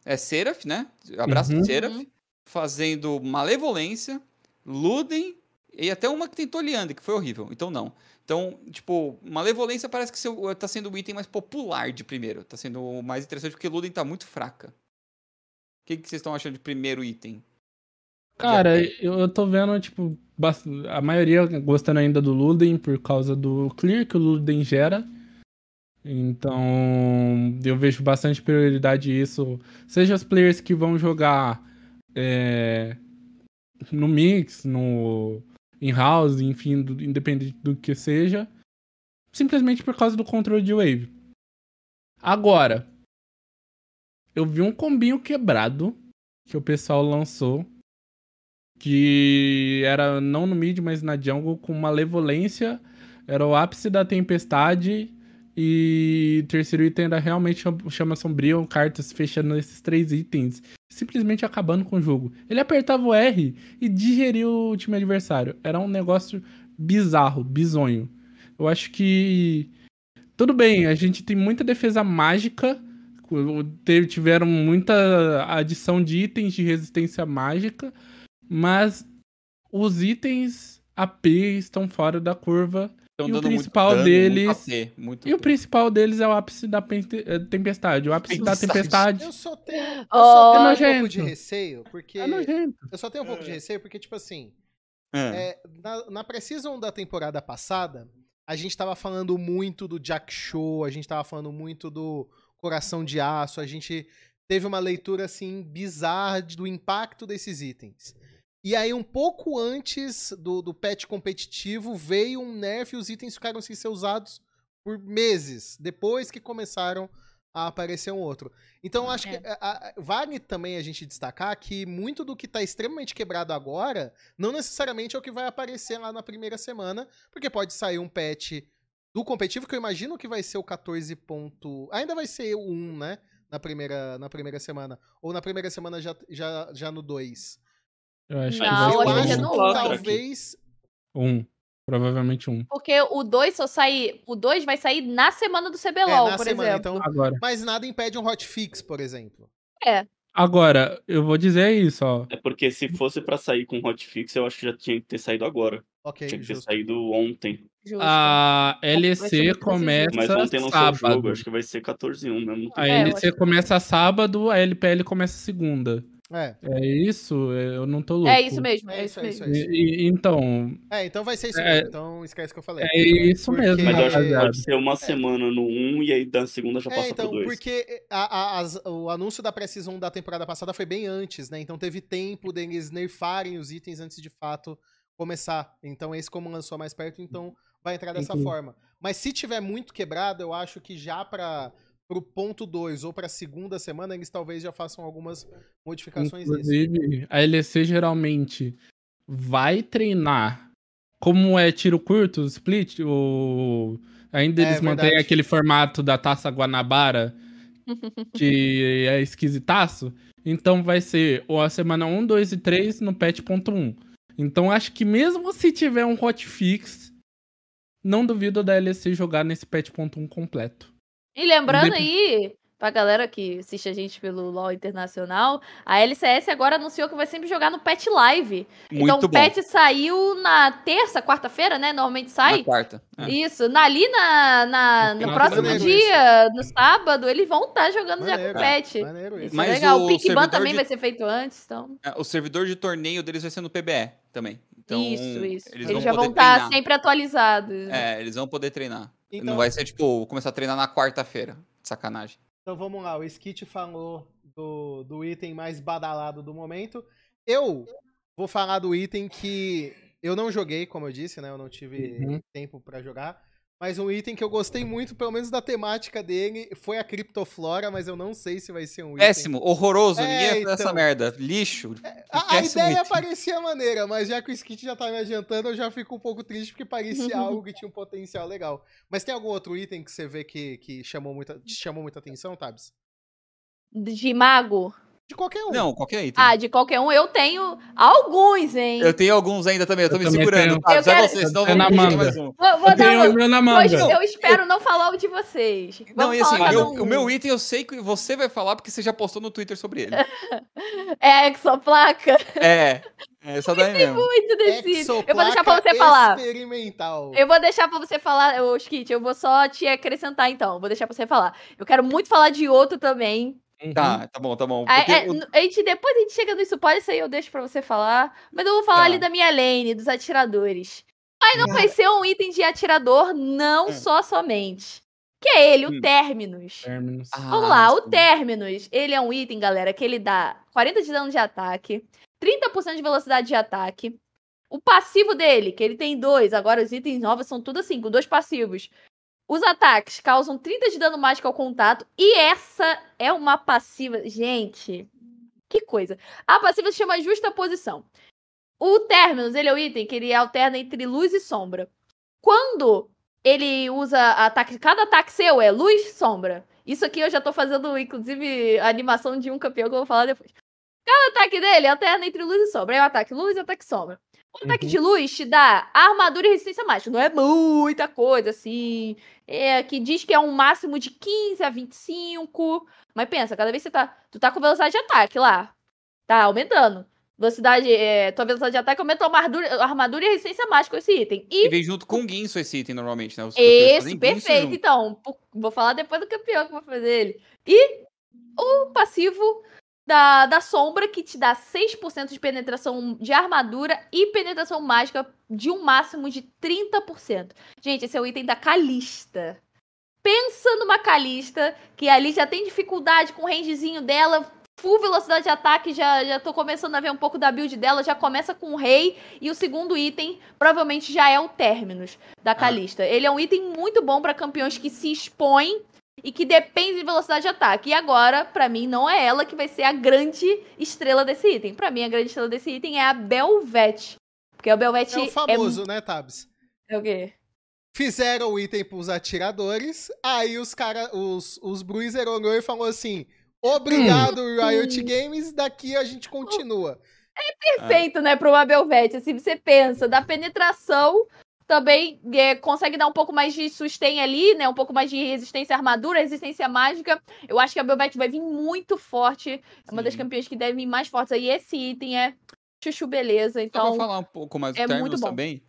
é Seraph, né? Abraço Uhum. de Seraph Uhum. fazendo Malevolência, Luden e até uma que tentou Liande, que foi horrível. Então não. Então, tipo, Malevolência parece que seu, tá sendo o item mais popular de primeiro. Tá sendo o mais interessante porque Luden tá muito fraca. O que, que vocês estão achando de primeiro item? Cara, eu, eu tô vendo, tipo, a maioria gostando ainda do Luden por causa do clear que o Luden gera. Então, eu vejo bastante prioridade isso. Seja os players que vão jogar é, no mix, no in-house, enfim, do- independente do que seja, simplesmente por causa do controle de wave. Agora, eu vi um combinho quebrado que o pessoal lançou que era não no mid, mas na jungle, com malevolência, era o ápice da tempestade, e terceiro item era realmente cham- chama sombria, um cartas fechando esses três itens, simplesmente acabando com o jogo. Ele apertava o R e digeriu o time adversário. Era um negócio bizarro, bizonho. Eu acho que. Tudo bem, a gente tem muita defesa mágica. Tiveram muita adição de itens de resistência mágica mas os itens AP estão fora da curva. Estão E o dando muito principal dano, deles- Muito AP, muito E o principal deles é o ápice da eh, tempestade. O ápice da Tempestade. Eu só tenho, eu Ó, só tenho um nojento. pouco de receio, porque. é nojento. Eu só tenho um pouco de receio, porque, tipo assim, É. é, na, na Precision da temporada passada, a gente tava falando muito do Jack Show, a gente tava falando muito do Coração de Aço, a gente teve uma leitura, assim, bizarra do impacto desses itens. E aí, um pouco antes do, do patch competitivo, veio um nerf e os itens ficaram sem ser usados por meses, depois que começaram a aparecer um outro. Então, acho É. que a- a- vale também a gente destacar que muito do que tá extremamente quebrado agora, não necessariamente é o que vai aparecer lá na primeira semana, porque pode sair um patch do competitivo, que eu imagino que vai ser o 14. Ponto... Ainda vai ser o 1, né? Na primeira, na primeira semana. Ou na primeira semana já, já, já no 2. Eu acho que Não, eu vai ser que é acho um. que no um. talvez. Um. Provavelmente um. Porque o 2 só sai. O 2 vai sair na semana do CBLOL, É, na por semana, exemplo. então. Agora. Mas nada impede um hotfix, por exemplo. Agora, eu vou dizer isso, ó. É porque se fosse pra sair com hotfix, eu acho que já tinha que ter saído agora. Ok, tinha que ter justo. saído ontem. Justo. A LEC começa Mas ontem lançou o jogo, sábado. acho que vai ser 14-1 mesmo. A É, eu LEC começa sábado, a LPL começa segunda. É, É isso? Eu não tô louco. É isso mesmo, É é isso, isso é isso, mesmo. é isso. E- e- então, é, então vai ser isso É. mesmo. Então esquece o que eu falei. é isso Porque- mesmo, Mas eu acho que pode ser uma semana no 1 e aí da segunda já É, passa então, pro 2. porque a- a- as- o anúncio da Precision da temporada passada foi bem antes, né? Então teve tempo deles nerfarem os itens antes de fato começar. Então esse como lançou mais perto, então vai entrar dessa Entendi. forma. Mas se tiver muito quebrado, eu acho que já para pro ponto 2 ou pra segunda semana, eles talvez já façam algumas modificações nisso. Inclusive, a LEC geralmente vai treinar. Como é tiro curto, split, o... ainda É, eles mantêm aquele formato da taça Guanabara, que é esquisitaço. Então vai ser ou a semana 1, 2 e 3 no patch.1. Então acho que mesmo se tiver um hotfix, não duvido da LEC jogar nesse patch.1 completo. E lembrando aí, pra galera que assiste a gente pelo LoL Internacional, a LCS agora anunciou que vai sempre jogar no Patch Live. Muito então o bom. patch saiu na terça, quarta-feira, né? Normalmente sai. Na quarta. É. Isso, na, ali na, na- No próximo mês. dia, no sábado, eles vão estar jogando já com Maneiro, o patch. Maneiro isso. Isso Mas é legal. o O Pickban servidor também de- vai ser feito antes, então. É, O servidor de torneio deles vai ser no PBE também. Então, isso, isso. Eles, Eles, já vão estar treinar. sempre atualizados. É, eles vão poder treinar. Então- Não vai ser, tipo, começar a treinar na quarta-feira. Sacanagem. Então vamos lá, o Skit falou do, do item mais badalado do momento. Eu vou falar do item que eu não joguei, como eu disse, né? Eu não tive Uhum. tempo pra jogar. Mas um item que eu gostei muito, pelo menos da temática dele, foi a Criptoflora, mas eu não sei se vai ser um item. Péssimo, horroroso, É, ninguém ia fazer essa então. merda. Lixo. A, a péssimo ideia item. parecia maneira, mas já que o Skit já tá me adiantando, eu já fico um pouco triste porque parecia algo que tinha um potencial legal. Mas tem algum outro item que você vê que, que chamou muita, te chamou muita atenção, Tabs? De mago. De qualquer um. Não, qualquer item. Ah, de qualquer um, eu tenho alguns, hein? Eu tenho alguns ainda também, eu tô Eu me também segurando. Tá, Eu quero- você, senão eu vou manga. mais um. Vou, vou Eu tenho um- o meu na manga. eu espero não falar o de vocês. Não, Vamos e assim, meu- um. o meu item eu sei que você vai falar porque você já postou no Twitter sobre ele. É a exoplaca. É, é essa daí mesmo. Muito desse. Exoplaca Eu vou deixar pra você falar. experimental. Eu vou deixar pra você falar, ô Skit, eu vou só te acrescentar então. Vou deixar pra você falar. Eu quero muito falar de outro também. Uhum. Tá, tá bom, tá bom. É, o- n- a gente, depois a gente chega no isso, pode ser eu deixo pra você falar. Mas eu vou falar Tá. ali da minha lane, dos atiradores. Mas não Tá. vai ser um item de atirador, não Hum. só somente. Que é ele, o Hum. Terminus. Terminus. Vamos Ah, lá, o. Terminus, ele é um item, galera, que ele dá 40 de dano de ataque, 30% de velocidade de ataque. O passivo dele, que ele tem dois, agora os itens novos são tudo assim, com dois passivos. Os ataques causam 30 de dano mágico ao contato, e essa é uma passiva. Gente, que coisa. A passiva se chama Justa Posição. O Terminus, ele é o item que ele alterna entre luz e sombra. Quando ele usa ataque. Cada ataque seu é luz sombra. Isso aqui eu já tô fazendo, inclusive, a animação de um campeão que eu vou falar depois. Cada ataque dele alterna entre luz e sombra. É o ataque luz e ataque sombra. O ataque Uhum. de luz te dá armadura e resistência mágica. Não é muita coisa, assim. É, que diz que é um máximo de 15 a 25. Mas pensa, cada vez que você tá. Tu tá com velocidade de ataque lá. Tá aumentando. Velocidade. É, tua velocidade de ataque aumenta a armadura, armadura e resistência mágica com esse item. E E vem junto com o Guinso esse item normalmente, né? Os esse, perfeito. junto. Então, vou falar depois do campeão que eu vou fazer ele. E o passivo da, da sombra, que te dá 6% de penetração de armadura e penetração mágica de um máximo de 30%. Gente, esse é o item da Calista. Pensa numa Calista, que ali já tem dificuldade com o rangezinho dela, full velocidade de ataque, já, já tô começando a ver um pouco da build dela, já começa com o rei, e o segundo item provavelmente já é o Terminus da Calista. Ele é um item muito bom pra campeões que se expõem e que dependem de velocidade de ataque. E agora, pra mim, não é ela que vai ser a grande estrela desse item. Pra mim, a grande estrela desse item é a Belvete. Porque a Belvete É o famoso, né, Tabs? é o quê? Fizeram o item pros atiradores, aí os cara, os, os Bruiser olhou e falou assim: Obrigado, Riot Games, daqui a gente continua. perfeito, né, para uma Belvete. Assim, você pensa, da penetração também é, consegue dar um pouco mais de sustain ali, né? Um pouco mais de resistência à armadura, resistência mágica. Eu acho que a Belvete vai vir muito forte. É uma das campeãs que deve vir mais fortes aí. Esse item é chuchu beleza. Só Então, pra falar um pouco mais do é muito Terminus também.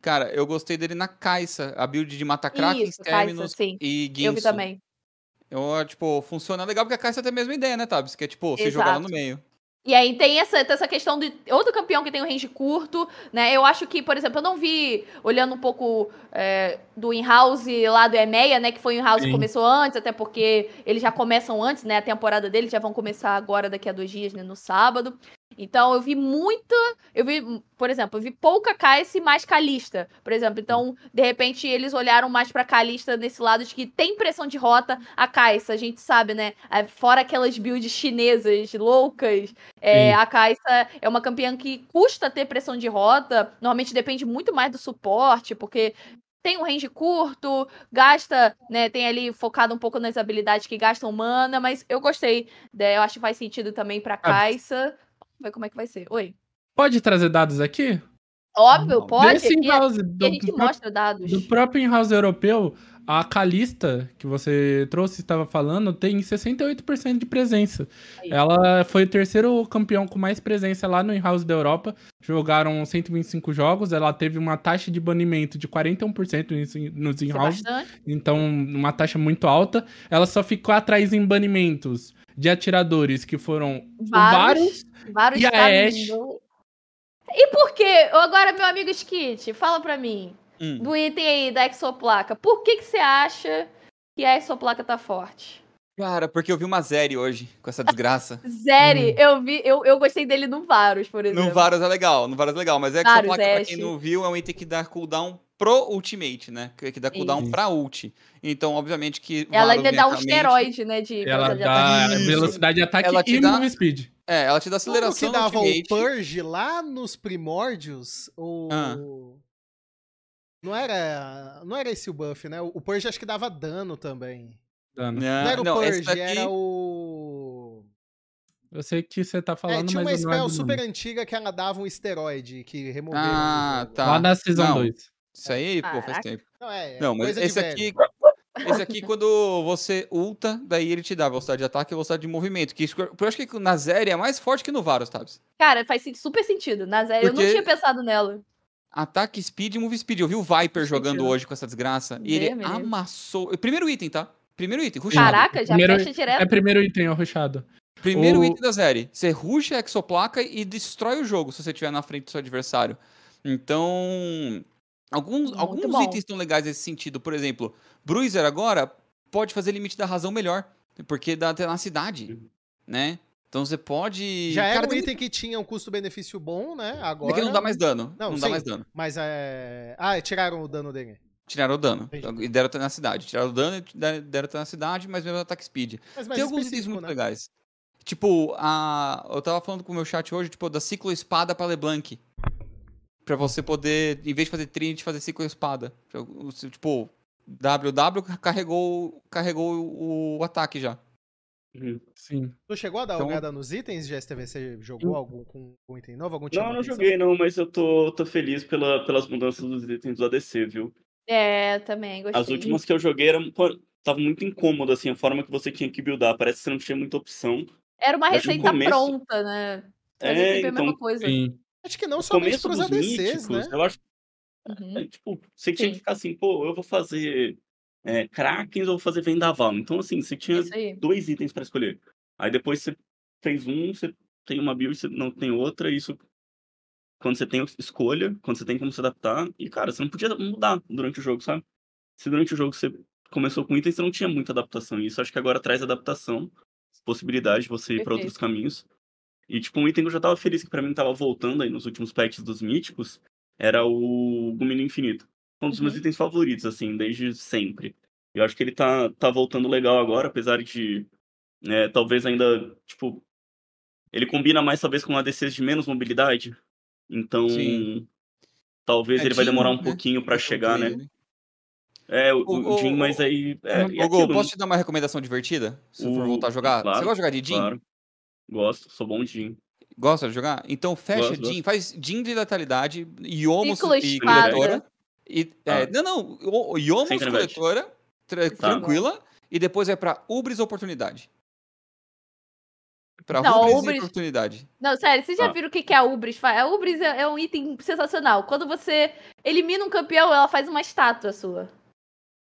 Cara, eu gostei dele na Caixa, a build de Mata Krakens, isso, Kaisa, Terminus sim. e Guinso. Eu vi também. Eu, tipo, funciona legal porque a Caixa tem a mesma ideia, né, Tabs? Que é, tipo, você jogar lá no meio. E aí tem essa, tem essa questão de outro campeão que tem um range curto, né? Eu acho que, por exemplo, eu não vi, olhando um pouco é, do in-house lá do EMEA, né? Que foi o in-house que começou antes, até porque eles já começam antes, né? A temporada deles já vão começar agora, daqui a dois dias, né? No sábado. Então eu vi muita. Eu vi, por exemplo, eu vi pouca Kai'Sa e mais Kalista, por exemplo. Então, de repente, eles olharam mais pra Kalista nesse lado de que tem pressão de rota. A Kai'Sa, a gente sabe, né? é, Fora aquelas builds chinesas loucas, é, a Kai'Sa é uma campeã que custa ter pressão de rota. Normalmente depende muito mais do suporte, porque tem um range curto, gasta, né? Tem ali focado um pouco nas habilidades que gastam mana, mas eu gostei. né, eu acho que faz sentido também pra Kai'Sa. Vamos ver como é que vai ser. Oi. Pode trazer dados aqui? Óbvio, pode. Desse E a, in-house, e do, a gente mostra dados. do próprio in-house europeu, a Calista, que você trouxe, estava falando, tem 68% de presença. Aí. Ela foi o terceiro campeão com mais presença lá no in-house da Europa. Jogaram 125 jogos, ela teve uma taxa de banimento de 41% nos é in-house. Então, uma taxa muito alta. Ela só ficou atrás em banimentos de atiradores, que foram Vários. Varus Vários E a do- E por que? Agora, meu amigo Skit, fala pra mim. Hum. Do item aí da exoplaca. Por que, que você acha que a exoplaca tá forte? Cara, porque eu vi uma série hoje com essa desgraça. Zeri, Hum. eu vi, eu, eu gostei dele no Varus, por exemplo. No Varus é legal, no Varus é legal, mas é que Varus, pra quem não viu, é um item que dá cooldown pro ultimate, né? Que, que dá cooldown Isso. pra ult. Então, obviamente que Ela ainda dá um esteroide, né? De Ela velocidade de dá ataque. Isso. velocidade de ataque Ela e dá- move speed. É, ela te dá Como aceleração que no dava o. Purge lá nos primórdios? O... Ah. Não era. Não era esse o buff, né? O Purge acho que dava dano também. Dano. Não, Não, era o não, Purge, daqui... era o. Eu sei que você tá É, falando, tinha uma mas spell super nome. antiga que ela dava um esteroide que removia. Ah, tá. Lá da Season Não. 2. Isso aí, pô, faz tempo. Não, é, Não, mas esse aqui. Esse aqui, quando você ulta, daí ele te dá velocidade de ataque e velocidade de movimento. Que isso- eu acho que na Zeri é mais forte que no Varus, Tabs. Cara, faz super sentido. Na Zeri, eu não Porque- tinha pensado nela. Ataque speed e move speed. Eu vi o Viper Faz jogando hoje com essa desgraça. E ele Deus me livre. amassou. Primeiro item, tá? Primeiro item, rushado. Caraca, já Primeiro- fecha direto. É primeiro item, ó, rushado. Primeiro o- item da série. Você rusha a exoplaca e destrói o jogo se você estiver na frente do seu adversário. Então. Alguns, Muito alguns bom. itens estão legais nesse sentido. Por exemplo, Bruiser agora pode fazer limite da razão melhor. Porque dá tenacidade. Né? Então você pode. Já era Cara, um tem- item que tinha um custo-benefício bom, né? É Agora. que não dá mais dano. Não, Não, dá sim. mais dano. Mas é. Ah, tiraram o dano dele. Tiraram o dano. Entendi. E deram tenacidade. Tiraram o dano e der- deram tenacidade, mas mesmo ataque speed. Mas mais Tem alguns itens muito né? legais. Tipo, a... eu tava falando com o meu chat hoje, tipo, da ciclo espada pra LeBlanc. Pra você poder, em vez de fazer trinity, fazer ciclo espada. Tipo, WW carregou, carregou o ataque já. Uhum. Sim. Tu chegou a dar uma Então- olhada nos itens de STV? Você jogou algum com, com item novo? Algum Não, chamou não joguei não, mas eu tô, tô feliz pela, pelas mudanças dos itens do ADC, viu? É, também gostei. As últimas que eu joguei eram, pô, tava muito incômodo, assim, a forma que você tinha que buildar. Parece que você não tinha muita opção. Era uma receita começo- pronta, né? Fazia É, sempre a mesma então, coisa. Sim. Acho que não no somente começo pros ADCs, míticos, né? eu acho Uhum. É, tipo, você tinha Sim. que ficar assim, pô, eu vou fazer é, Krakens ou vou fazer Vendaval. Então, assim, você tinha dois itens pra escolher. Aí depois você fez um, você tem uma build, você não tem outra, isso quando você tem escolha, quando você tem como se adaptar, e cara, você não podia mudar durante o jogo, sabe? Se durante o jogo você começou com itens, você não tinha muita adaptação. E isso acho que agora traz adaptação, possibilidade de você ir pra outros caminhos. E tipo, um item que eu já tava feliz que pra mim tava voltando aí nos últimos patches dos míticos, era o Gumino Infinito. Um dos meus Uhum. itens favoritos, assim, desde sempre. Eu acho que ele tá, tá voltando legal agora, apesar de é, talvez ainda, tipo, ele combina mais talvez com ADCs de menos mobilidade. Então, Sim. talvez É ele vai demorar um né? pouquinho pra Eu chegar, né? ele. É, o, O- o o- mas aí. É, Ô, Gô, aquilo, posso te dar uma recomendação divertida? Se for O- voltar a jogar? claro, Você gosta de jogar de Jhin? Claro. Gosto, sou bom de Jhin. Gosta de jogar? Então fecha Gosto, Jhin, faz Jhin de letalidade, Iomos Ciclo e espada. coletora. E, é, Ah. Não, não, o- o Iomos coletora, tra- Tá. tranquila, e depois vai pra Ubris oportunidade. Pra Não, Ubris, Ubris- e oportunidade. Não, sério, vocês já Ah. viram o que, que a Ubris faz? A Ubris é, é um item sensacional. Quando você elimina um campeão, ela faz uma estátua sua.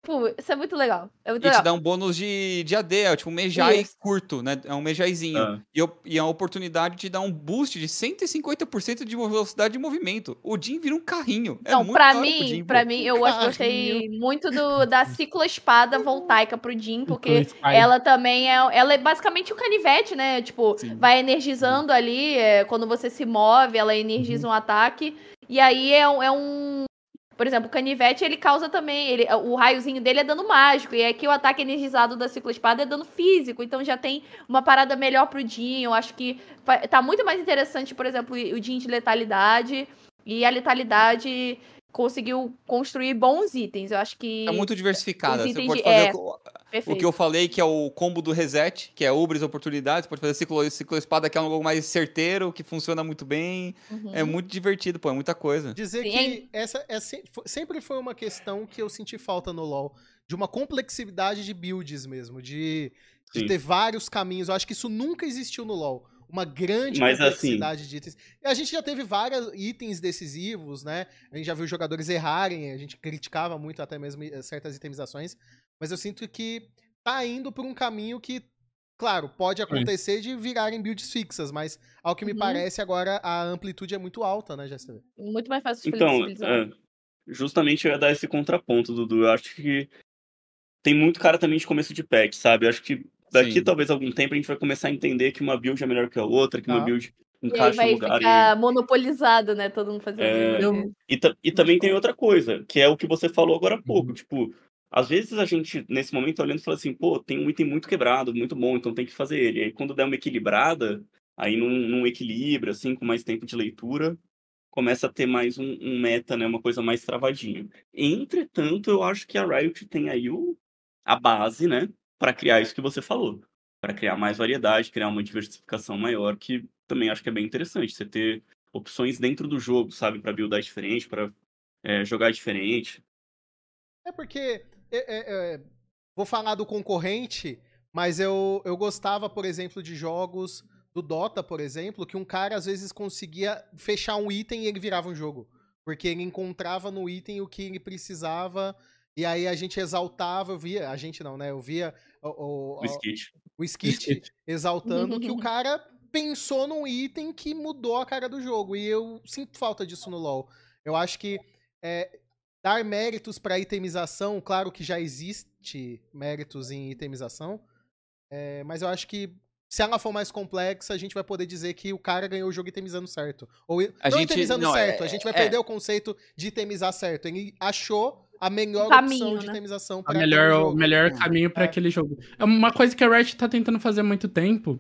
Pô, isso é muito legal. É muito E te legal. dá um bônus de, de AD, é tipo um Mejai Isso. curto, né? É um Mejaizinho. Ah. E, o- e a oportunidade te dá um boost de 150% de velocidade de movimento. O Jhin vira um carrinho. É Não, muito pra mim, pra mim, eu Carrinho. gostei muito do, da cicloespada voltaica pro Jin, porque ela também é. Ela é basicamente um canivete, né? Tipo, Sim. vai energizando ali. é, quando você se move, ela energiza um ataque. E aí é, é um. Por exemplo, o canivete ele causa também. Ele, o raiozinho dele é dano mágico. E aqui o ataque energizado da cicloespada é dano físico. Então já tem uma parada melhor pro Jin. Eu acho que tá muito mais interessante, por exemplo, o Jin de letalidade. E a letalidade conseguiu construir bons itens. Eu acho que. Tá muito diversificada. Você pode de- fazer é, o, que- o Perfeito. que eu falei, que é o combo do reset, que é Ubris oportunidades. Pode fazer ciclo, ciclo espada, que é algo mais certeiro, que funciona muito bem. Uhum. É muito divertido, pô, é muita coisa. Dizer Sim, que essa é fo- sempre foi uma questão que eu senti falta no LoL. De uma complexidade de builds mesmo. De, de ter vários caminhos. Eu acho que isso nunca existiu no LoL. Uma grande Mas, assim, complexidade de itens. E a gente já teve vários itens decisivos, né? A gente já viu jogadores errarem, a gente criticava muito até mesmo eh, certas itemizações. Mas eu sinto que tá indo por um caminho que, claro, pode acontecer de virarem builds fixas, mas ao que me Uhum. parece agora a amplitude é muito alta, né, Jéssica? Muito mais fácil de Então, é, justamente eu ia dar esse contraponto, Dudu. Eu acho que tem muito cara também de começo de patch, sabe? Eu acho que daqui Sim. talvez algum tempo a gente vai começar a entender que uma build é melhor que a outra, que uma Tá. build E aí encaixa vai lugar. e- ficar monopolizado, né? Todo mundo fazendo É, isso. E, ta- e também tem outra coisa, que é o que você falou agora há pouco. Uhum. Tipo, às vezes a gente, nesse momento, olhando e fala assim, pô, tem um item muito quebrado, muito bom, então tem que fazer ele. Aí quando der uma equilibrada, aí num, num equilíbrio, assim, com mais tempo de leitura, começa a ter mais um, um meta, né? Uma coisa mais travadinha. Entretanto, eu acho que a Riot tem aí o, a base, né? Pra criar isso que você falou. Pra criar mais variedade, criar uma diversificação maior, que também acho que é bem interessante. Você ter opções dentro do jogo, sabe? Pra buildar diferente, pra é, jogar diferente. É porque. É, é, é, vou falar do concorrente, mas eu, eu gostava, por exemplo, de jogos do Dota, por exemplo, que um cara às vezes conseguia fechar um item e ele virava um jogo. Porque ele encontrava no item o que ele precisava. E aí a gente exaltava, eu via. A gente não, né? Eu via o, o, O skit. o Skit Skit. exaltando que o cara pensou num item que mudou a cara do jogo. E eu sinto falta disso no LoL. Eu acho que é, dar méritos pra itemização, claro que já existe méritos em itemização, é, mas eu acho que se ela for mais complexa, a gente vai poder dizer que o cara ganhou o jogo itemizando certo. Ou A não gente- itemizando não, certo, é- a gente vai é. perder o conceito de itemizar certo. Ele achou a melhor caminho, opção de né? itemização A para melhor, o jogo. melhor Hum. caminho para É. aquele jogo. É uma coisa que a Riot tá tentando fazer há muito tempo.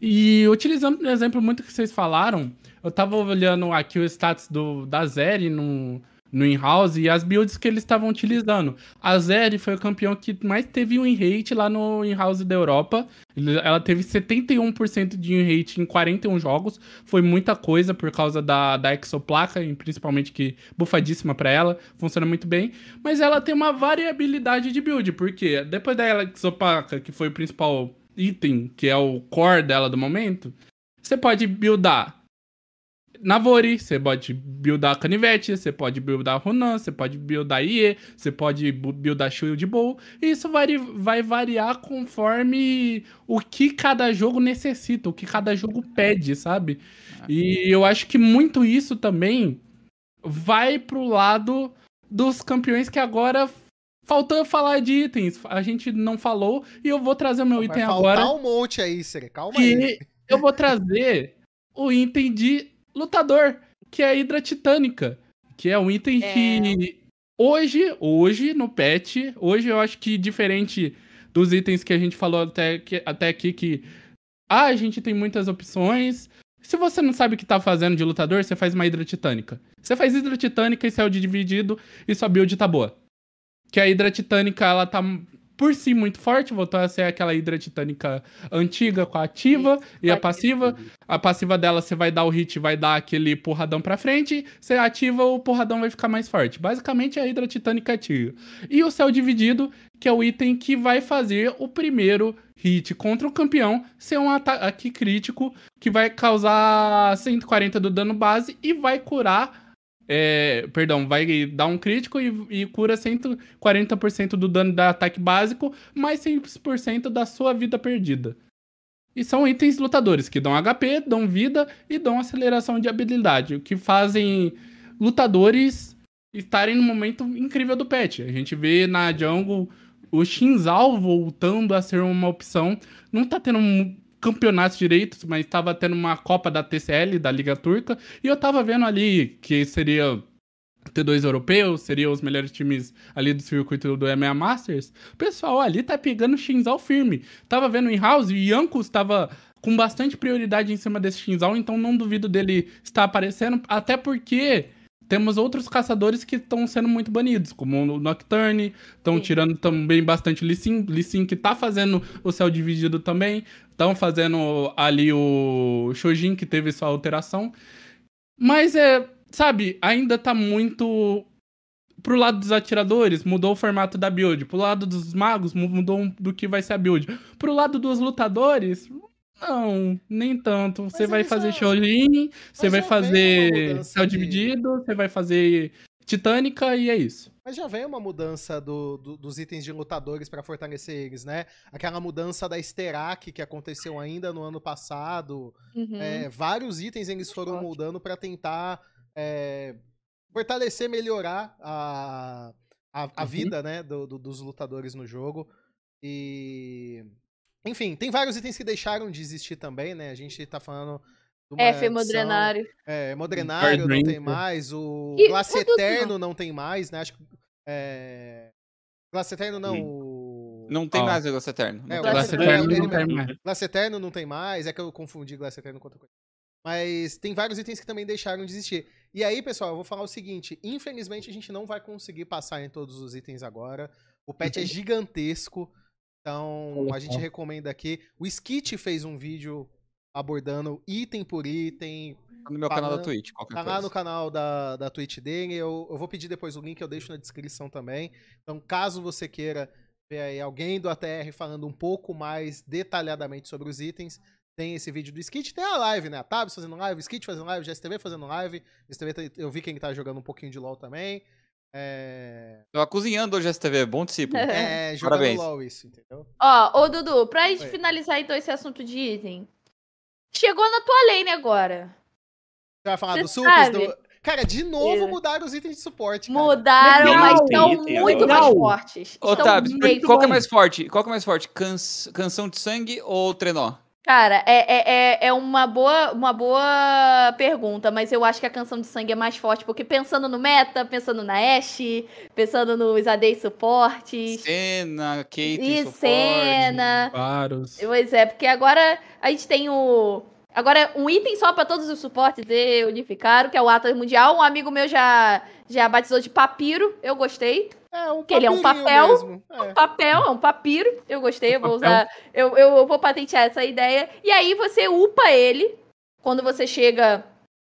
E utilizando o exemplo muito que vocês falaram, eu tava olhando aqui o status do, da Zeri no, no in-house e as builds que eles estavam utilizando. A Zeri foi o campeão que mais teve win rate lá no in-house da Europa. Ela teve 71% de win rate em 41 jogos. Foi muita coisa por causa da, da exoplaca, principalmente que bufadíssima pra ela, funciona muito bem. Mas ela tem uma variabilidade de build, porque depois da exoplaca, que foi o principal item, que é o core dela do momento, você pode buildar Navori, você pode buildar Canivete, você pode buildar Ronan, você pode buildar IE, você pode bu- buildar Shield Bow. E isso vai, vai variar conforme o que cada jogo necessita, o que cada jogo pede, sabe? E eu acho que muito isso também vai pro lado dos campeões que agora faltou eu falar de itens. A gente não falou e eu vou trazer o meu Vai item agora um monte aí, Sere. Calma aí. eu vou trazer o item de lutador, que é a Hidra Titânica, que é um item É. que hoje, hoje no patch, hoje eu acho que diferente dos itens que a gente falou até, que- até aqui que ah, a gente tem muitas opções. Se você não sabe o que tá fazendo de lutador, você faz uma Hidra Titânica. Você faz Hidra Titânica e céu de dividido e sua build tá boa. Que a Hidra Titânica, ela tá por si muito forte, voltou a ser aquela Hidra Titânica antiga com a ativa e a passiva. A passiva dela, você vai dar o hit, vai dar aquele porradão pra frente. Você ativa, o porradão vai ficar mais forte. Basicamente, é a Hidra Titânica ativa. E o Céu Dividido, que é o item que vai fazer o primeiro hit contra o campeão ser um ataque crítico que vai causar 140 do dano base e vai curar. É, perdão, vai dar um crítico e, e cura 140% do dano da ataque básico, mais 100% da sua vida perdida. E são itens lutadores que dão HP, dão vida e dão aceleração de habilidade, o que fazem lutadores estarem no momento incrível do patch. A gente vê na jungle o Shinzal voltando a ser uma opção. Não tá tendo campeonatos direitos, mas tava tendo uma Copa da TCL, da Liga Turca, e eu tava vendo ali que seria T2 europeu, seriam os melhores times ali do circuito do EMEA Masters. Pessoal ali tá pegando Shinzal firme. Tava vendo em House e Yankos tava com bastante prioridade em cima desse Shinzal, então não duvido dele estar aparecendo, até porque temos outros caçadores que estão sendo muito banidos, como o Nocturne, estão tirando também bastante Lee Sin, Lee Sin que tá fazendo o céu dividido também, estão fazendo ali o Shojin que teve sua alteração. Mas é, sabe, ainda tá muito pro lado dos atiradores, mudou o formato da build. Pro lado dos magos, mu- mudou do que vai ser a build. Pro lado dos lutadores, não, nem tanto. Você Mas vai fazer já- você vai fazer céu de- dividido, você vai fazer Titânica e é isso. Mas já veio uma mudança do- do- dos itens de lutadores pra fortalecer eles, né? Aquela mudança da Sterak que aconteceu ainda no ano passado. Uhum. É, vários itens eles foram mudando pra tentar é, fortalecer, melhorar a, a, a Uhum. vida né, do- do- dos lutadores no jogo. E Enfim, tem vários itens que deixaram de existir também, né? A gente tá falando. uma F, edição- hemodrenário. É, Modrenário não tem mais, o E Glace o Eterno não tem mais, né? Acho que. É... Glace Eterno não. o- Não tem mais negócio eterno. É, o Não tem Glace. Eterno Eterno não tem tem mais. Glace Eterno não tem mais, é que eu confundi Glace Eterno com outra coisa. Mas tem vários itens que também deixaram de existir. E aí, pessoal, eu vou falar o seguinte: infelizmente a gente não vai conseguir passar em todos os itens agora. O patch é gigantesco. Então, a gente recomenda aqui. O Skit fez um vídeo abordando item por item, Tá no meu canal da Twitch, qualquer Tá lá coisa. no canal da, da Twitch dele. Eu, eu vou pedir depois o link, eu deixo na descrição também. Então, caso você queira ver aí alguém do ATR falando um pouco mais detalhadamente sobre os itens, tem esse vídeo do Skit. Tem a live, né? A Tabs fazendo live, o Skit fazendo live, o GSTV fazendo live. GSTV, tá- eu vi quem tá jogando um pouquinho de LoL também. É, Tava cozinhando hoje STV, bom discípulo. é jogando Parabéns. LoL isso, entendeu? Ó, ô Dudu, pra gente Oi. finalizar então esse assunto de item. Chegou na tua lane agora. Você vai falar Você do supers? Do... Cara, de novo É. mudaram os itens de suporte, cara. Mudaram, Legal. mas estão item muito agora. mais Legal. fortes. Ô, bem qual que é mais forte? Qual que é mais forte? Canção de sangue ou trenó? Cara, é, é, é, é uma, boa, uma boa pergunta, mas eu acho que a canção de sangue é mais forte, porque pensando no meta, pensando na Ashe, pensando nos AD suportes, Cena, Kate, e suporte. cena. Vários. Pois é, porque agora a gente tem o. Agora, um item só pra todos os suportes e unificaram, que é o Atlas Mundial. Um amigo meu já, já batizou de papiro, eu gostei. É, um Que ele é um papel. mesmo. É. Papel, é um papiro, eu gostei, eu vou Papel. usar. Eu, eu, eu vou patentear essa ideia. E aí você upa ele quando você chega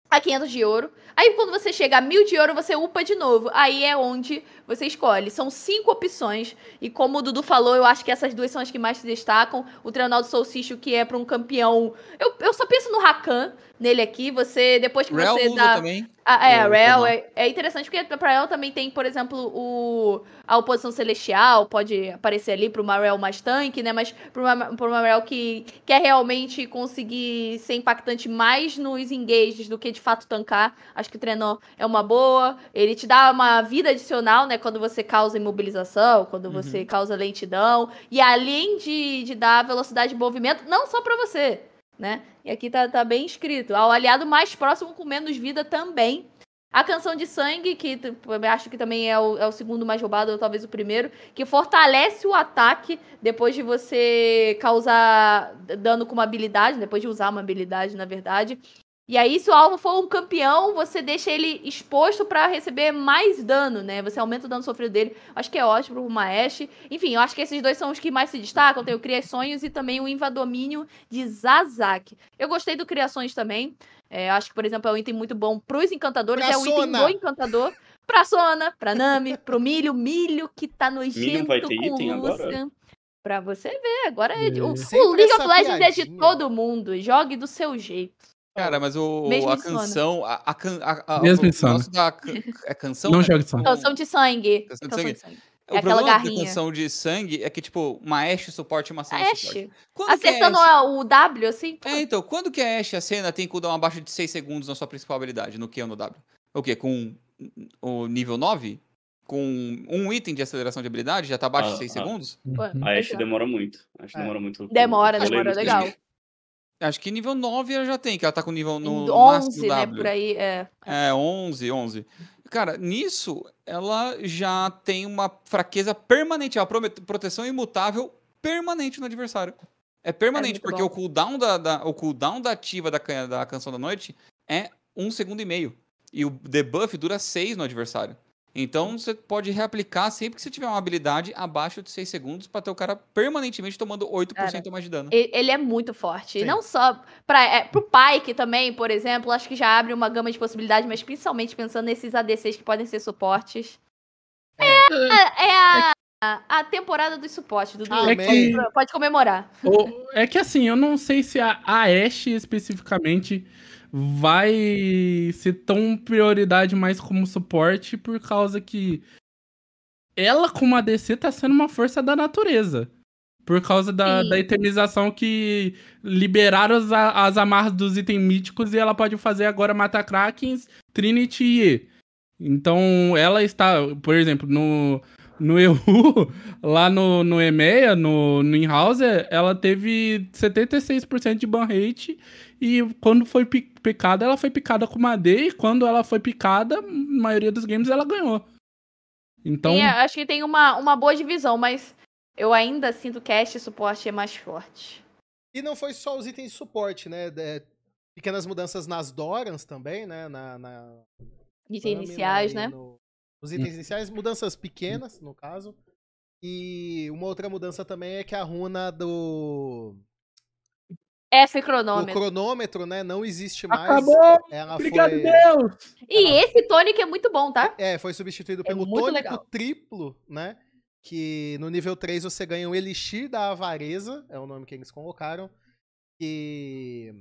a 500 de ouro. Aí quando você chega a 1000 de ouro, você upa de novo. Aí é onde você escolhe. São cinco opções. E como o Dudu falou, eu acho que essas duas são as que mais se destacam. O Treinador do Solstício, que é pra um campeão. Eu, eu só penso no Rakan nele aqui. Você, depois que Rel você usa dá. também. Ah, é, Rel é, é interessante porque pra ela também tem, por exemplo, o, a oposição celestial, pode aparecer ali pra uma Rel mais tanque, né? Mas pra uma, pra uma Rel que quer realmente conseguir ser impactante mais nos engages do que de fato tancar. Acho que o Trenó é uma boa. Ele te dá uma vida adicional, né? Quando você causa imobilização, quando você causa lentidão. E além de, de dar velocidade de movimento, não só pra você, né? E aqui tá, tá bem escrito. Ao aliado mais próximo com menos vida também. A canção de sangue, que acho que também é o, é o segundo mais roubado, ou talvez o primeiro, que fortalece o ataque depois de você causar dano com uma habilidade, depois de usar uma habilidade, na verdade. E aí, se o alvo for um campeão, você deixa ele exposto pra receber mais dano, né? Você aumenta o dano sofrido dele. Acho que é ótimo pro uma Ashe. Enfim, eu acho que esses dois são os que mais se destacam. Tem o Criações e também o Invadomínio de Zazak. Eu gostei do Criações também. É, acho que, por exemplo, é um item muito bom pros encantadores. Pra é um item do encantador. Pra Sona, pra Nami, pro Milho. Milho que tá nojento vai ter com item agora? Lucian. Pra você ver, agora é. de- O, o League of Legends é de piadinha. todo mundo. Jogue do seu jeito. Cara, mas o, Mesmo a de canção. A, a, can- a, a, Mesmo o de sono. negócio da can- é canção? Não né? jogue só. Canção de sangue. Canção de Canção sangue. de sangue. O É aquela da garrinha. canção de sangue é que, tipo, uma Ashe suporte uma A suporte. Ashe. Quando que a Acertando Ashe- a- o W, assim. pô, É, então, quando que a Ashe e a Senna tem cooldown abaixo de 6 segundos na sua principal habilidade, no Q ou no W? O quê? Com o nível 9? Com um item de aceleração de habilidade, já tá abaixo de Ah, 6 ah. segundos? pô, A Ashe é. demora muito. A Ashe É. demora muito. Demora, demora, legal. Acho que nível 9 ela já tem, que ela tá com nível no, no 11, máximo né? W. Por aí. É. É, 11, 11. Cara, nisso, ela já tem uma fraqueza permanente, uma prome- proteção imutável permanente no adversário. É permanente, muito porque bom. o cooldown da, da- o cooldown da ativa da, da Canção da Noite é um segundo e meio. E o debuff dura 6 no adversário. Então você pode reaplicar sempre que você tiver uma habilidade abaixo de 6 segundos pra ter o cara permanentemente tomando 8% Cara, mais de dano. Ele é muito forte. E Sim. não só pra, é, pro Pike também, por exemplo, acho que já abre uma gama de possibilidades, mas principalmente pensando nesses ADCs que podem ser suportes. É, é a, a temporada dos suportes, Dudu. Amém. Pode, pode comemorar. O- É que assim, eu não sei se a, a Ashe especificamente vai ser tão prioridade mais como suporte, por causa que ela, como ADC, tá sendo uma força da natureza. Por causa da, Sim. da itemização que liberaram as, a- as amarras dos itens míticos e ela pode fazer agora matar Krakens, Trinity e E. Então, ela está, por exemplo, no, no EU, lá no, no EMEA, no, no in-house, ela teve 76% de ban rate e quando foi pi- picada, ela foi picada com uma D e quando ela foi picada, na maioria dos games ela ganhou. Então, Tem- acho que tem uma, uma boa divisão, mas eu ainda sinto que este suporte é mais forte. E não foi só os itens de suporte, né? De- pequenas mudanças nas Dorans também, né? Na, na Itens iniciais, e né? no- Os itens iniciais, mudanças pequenas, no caso. E uma outra mudança também é que a runa do, F do cronômetro. cronômetro, né? Não existe mais. acabou! Ela Obrigado, foi, Deus! E esse tônico é muito bom, tá? é, foi substituído pelo muito tônico legal. triplo, né? Que no nível 3 você ganha o Elixir da Avareza, é o nome que eles colocaram. Que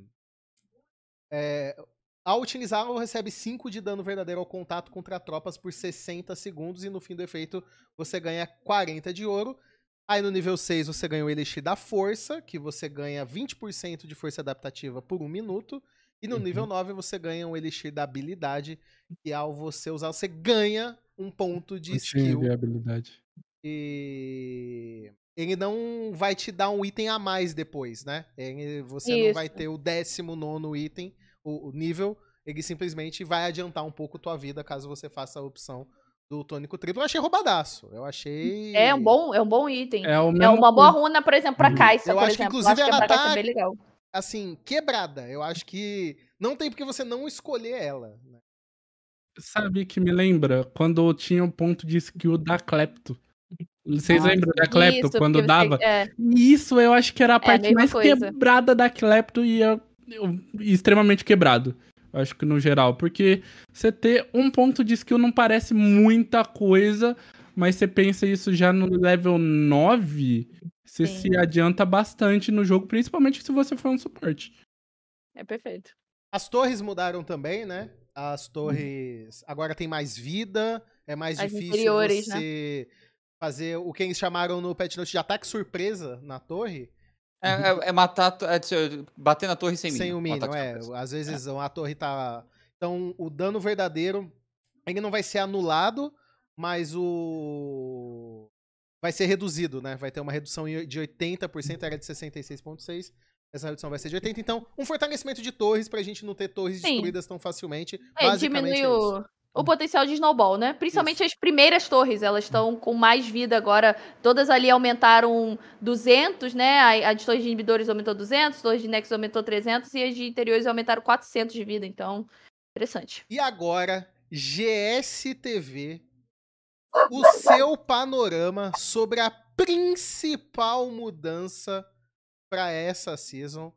é, ao utilizá-lo, recebe 5 de dano verdadeiro ao contato contra tropas por 60 segundos. E no fim do efeito, você ganha 40 de ouro. Aí no nível 6 você ganha o Elixir da Força, que você ganha 20% de força adaptativa por um minuto. E no Uhum. nível 9 você ganha o Elixir da Habilidade, que ao você usar, você ganha um ponto de Não skill. viabilidade. E ele não vai te dar um item a mais depois, né? Ele- você não Isso. vai ter o 19 item, o, o nível. Ele simplesmente vai adiantar um pouco tua vida caso você faça a opção do tônico triplo. Eu achei roubadaço. Eu achei. É um bom, é um bom item. É, o É uma boa runa, por exemplo, pra Uhum. Caixa, Eu acho que, inclusive, acho ela Caixa tá- é bem legal. Assim, quebrada. Eu acho que não tem porque você não escolher ela. né? Sabe que me lembra quando tinha o ponto de skill da Klepto. Vocês Ah, lembram da Klepto Isso, quando porque você- dava? é, Isso eu acho que era a É, parte mais coisa. quebrada da Klepto e é eu- extremamente quebrado. Acho que no geral. Porque você ter um ponto de skill não parece muita coisa, mas você pensa isso já no level 9, você Sim. se adianta bastante no jogo, principalmente se você for um suporte. é perfeito. As torres mudaram também, né? As torres agora tem mais vida, é mais As difícil né? você fazer o que eles chamaram no patch note de ataque surpresa na torre. É, é- é matar, é, bater na torre sem mínimo. Sem o mínimo, é. Às vezes a torre tá. Então, o dano verdadeiro ele não vai ser anulado, mas o. Vai ser reduzido, né? Vai ter uma redução de 80%, era de 66,6%. Essa redução vai ser de 80%. Então, um fortalecimento de torres pra gente não ter torres Sim. destruídas tão facilmente. É, Basicamente diminui é o, o potencial de snowball, né? Principalmente as primeiras torres, elas estão com mais vida agora. Todas ali aumentaram 200, né? A, a de torres de inibidores aumentou 200, torres de nexus aumentou 300 e as de interiores aumentaram 400 de vida. Então, interessante. E agora, GSTV, o seu panorama sobre a principal mudança para essa season,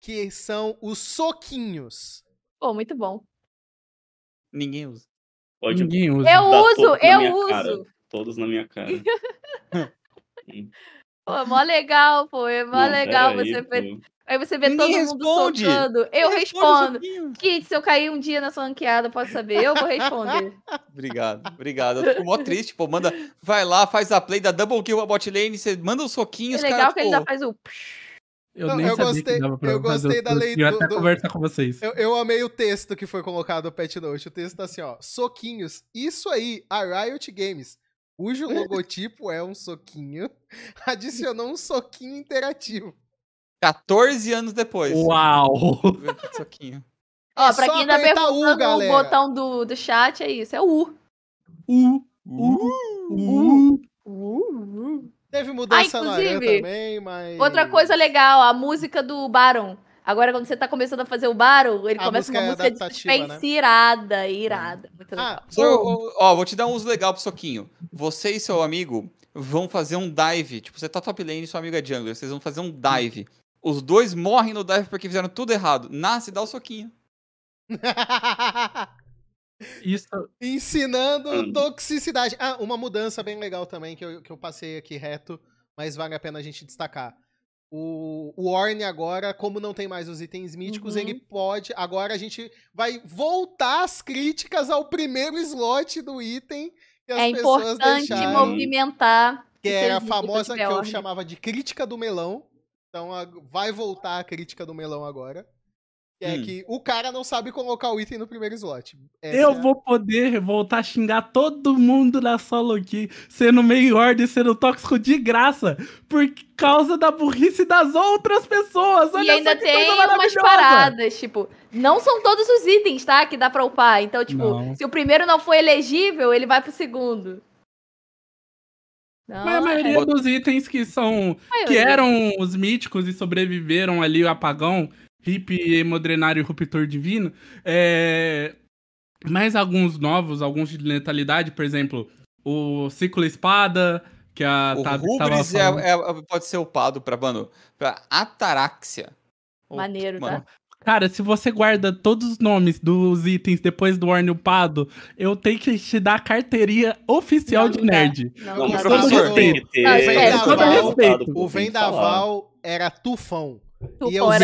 que são os soquinhos. Pô, muito bom. Ninguém usa. Pode Ninguém usa. Eu uso, eu uso. cara. todos na minha cara. Pô, é mó legal, pô. É mó Não, legal aí, você ver. pô. Aí você vê Ninguém todo mundo responde. socando. Eu Responde, respondo. Kit, se eu cair um dia na sua ranqueada, pode saber. Eu vou responder. Obrigado, obrigado. Eu fico mó triste, pô. Manda, vai lá, faz a play, dá double kill a bot lane, você manda um soquinho, É legal que ele pô, ainda faz o. Eu Não, nem eu sabia gostei- que dava pra eu fazer gostei da curso. lei Eu até do- conversar com vocês. Eu, eu amei o texto que foi colocado no Pet Note. O texto tá assim, ó. Soquinhos. Isso aí, a Riot Games, cujo logotipo é um soquinho, adicionou um soquinho interativo. 14 anos depois. Uau! Soquinho. Ó, É pra quem tá U, perguntando o botão do, do chat, é isso. É o U. Uh, uh, uh. Teve mudança Ah, na também, mas. Outra coisa legal, a música do Baron. Agora, quando você tá começando a fazer o Baron, ele A começa música uma é música de adaptativa, né? suspense irada, irada. Muito legal. Ah, ô, Ó, vou te dar um uso legal pro Soquinho. Você e seu amigo vão fazer um dive. Tipo, você tá top lane e seu amigo é jungler. Vocês vão fazer um dive. Os dois morrem no dive porque fizeram tudo errado. Nasce e dá o soquinho. Isso, Ensinando Hum. toxicidade. Ah, uma mudança bem legal também que eu, que eu passei aqui reto, mas vale a pena a gente destacar. O, o Orne agora, como não tem mais os itens míticos, Uhum. ele pode. Agora a gente vai voltar as críticas ao primeiro slot do item que as É pessoas importante deixaram. movimentar. Que era a famosa que eu chamava de crítica do melão. Então a- vai voltar a crítica do melão agora. Que é Hum. que o cara não sabe colocar o item no primeiro slot. Essa Eu é vou poder voltar a xingar todo mundo na solo aqui, sendo meio ordem, sendo tóxico de graça, por causa da burrice das outras pessoas. Olha E ainda tem umas paradas, tipo, não são todos os itens, tá? Que dá pra upar. Então, tipo, Não. se o primeiro não foi elegível, ele vai pro segundo. Não, Mas a maioria é. dos itens que são. maioria. que eram os míticos e sobreviveram ali o apagão, hip, hemodrenário e ruptor divino. É... Mais alguns novos, alguns de letalidade, por exemplo, o ciclo espada, que a O estava Rubris é- falando. é- pode ser upado pra, mano, pra Ataraxia. Maneiro, tá? mano, Cara, se você guarda todos os nomes dos itens depois do Orne upado, eu tenho que te dar a carteirinha oficial Não, de não dá. nerd. Não, Não, não mas dá. professor, professor tem que ter. Não, o esquece, vendaval, todo respeito. o Tem que vendaval era tufão. Tufão E eu era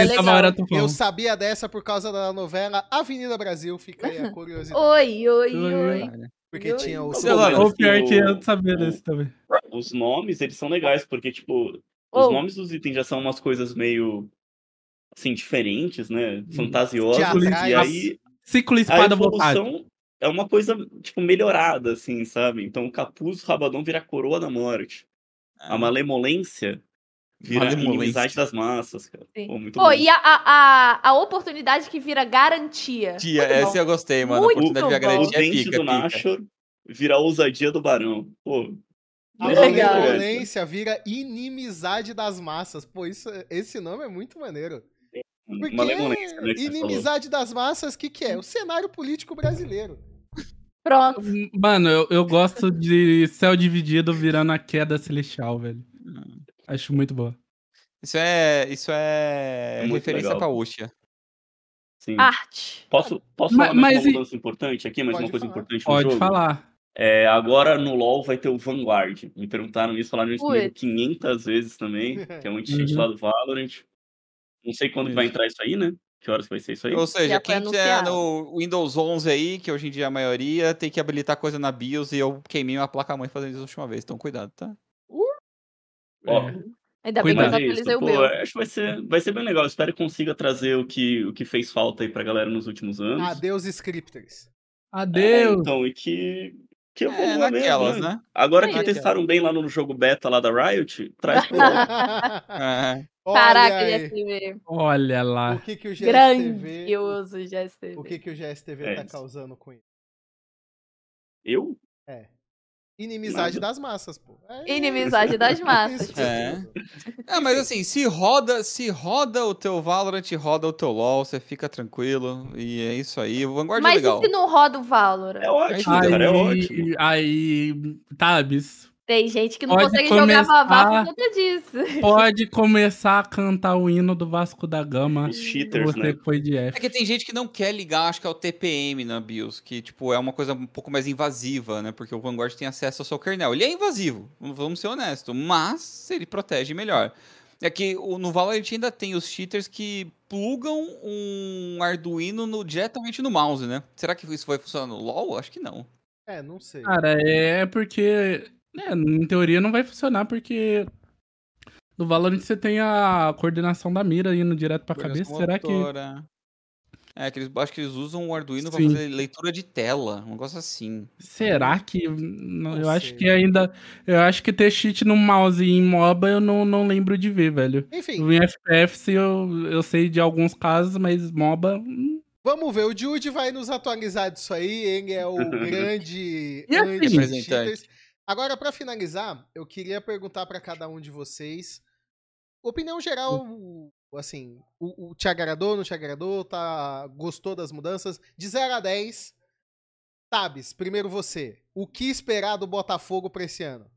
vi- legal. Tava era tufão. Eu sabia dessa por causa da novela Avenida Brasil, fica aí a curiosidade. Oi, oi, Oi. Porque Oi. tinha o Sei lá, Ou pior assim, que o- eu sabia o- desse também. Os nomes, eles são legais, porque, tipo, os Ou, nomes dos itens já são umas coisas meio, assim, diferentes, né? Fantasiosas. Teatrais. E aí, Ciclo espada vontade. evolução é uma coisa, tipo, melhorada, assim, sabe? Então, o capuz, o rabadão vira a coroa da morte. A malemolência vira inimizade das massas, cara. Sim. Pô, muito Pô, bom. e a, a, a, oportunidade que vira garantia. Tia, Muito bom. essa eu gostei, mano. Muito a oportunidade de. O garantia é dente pica, do pica. Nashor vira a ousadia do barão. Pô, A Legal. malemolência vira inimizade das massas. Pô, isso, esse nome é muito maneiro. Porque né? falou. inimizade das massas, o que, que é? O cenário político brasileiro. Pronto. Mano, eu, eu gosto de céu dividido virando a queda celestial, velho. Acho muito boa. Isso é, isso é, É referência legal. Sim. Arte. Posso, posso Mas- falar mais mas uma e- mudança importante aqui, mais Pode uma coisa falar. importante no Pode jogo? falar. É, agora no LoL vai ter o Vanguard. Me perguntaram isso, falaram isso comigo Putz. 500 vezes também, que é um cheat Uhum. lá do Valorant. Não sei quando vai entrar isso aí, né? Que horas que vai ser isso aí? Ou seja, quem tiver no Windows 11 aí, que hoje em dia é a maioria, tem que habilitar coisa na BIOS e eu queimei uma placa-mãe fazendo isso a última vez. Então cuidado, tá? Ó, É. Ainda bem que eu é atualizei o pô, meu. acho que vai ser, vai ser bem legal. Espero que consiga trazer o que, o que fez falta aí pra galera nos últimos anos. Adeus, scripters. É, Adeus. então, e que, que É, evolua mesmo, naquelas, né? né? Agora É que isso. testaram bem lá no jogo beta lá da Riot, traz pro. É. Caraca. GSTV. Olha O lá. que, que o GSTV. Grandioso GSTV. O que, que o GSTV É tá isso. causando com isso? Eu? Inimizade das massas, pô. É Inimizade das massas. isso. É. Ah, mas assim, se roda, se roda o teu Valorant, roda o teu LoL, você fica tranquilo. E é isso aí. O Vanguard é Mas legal. e se não roda o Valorant? É ótimo, Aí- cara, é ótimo. aí, Tabs, Tem gente que não Pode consegue jogar Vavá começar- por conta disso. pode começar a cantar o hino do Vasco da Gama. Os cheaters, Você né? foi de É F. que tem gente que não quer ligar, acho que é o TPM na BIOS, que, tipo, é uma coisa um pouco mais invasiva, né? Porque o Vanguard tem acesso ao seu kernel. Ele é invasivo, vamos ser honestos, mas ele protege melhor. É que o- no Valorant ainda tem os cheaters que plugam um Arduino no- diretamente no mouse, né? Será que isso vai funcionar no LoL? Acho que não. É, não sei. Cara, é porque. Né, em teoria não vai funcionar, porque. No Valorant você tem a coordenação da mira indo direto pra cabeça. Será que. É, que eles, acho que eles usam o Arduino pra Sim. fazer leitura de tela, um negócio assim. Será que. não, Não eu acho sei. que ainda. Eu acho que ter cheat no mouse em MOBA eu não, não lembro de ver, velho. Enfim, Em FPS eu, eu sei de alguns casos, mas MOBA. hum, vamos ver. O Jude vai nos atualizar disso aí. Ele é o grande E assim, anti-cheaters. Agora, pra finalizar, eu queria perguntar pra cada um de vocês. Opinião geral, assim, o, o te agradou, não te agradou? Tá, gostou das mudanças? De 0 a 10, Tabs, primeiro você. O que esperar do Botafogo pra esse ano?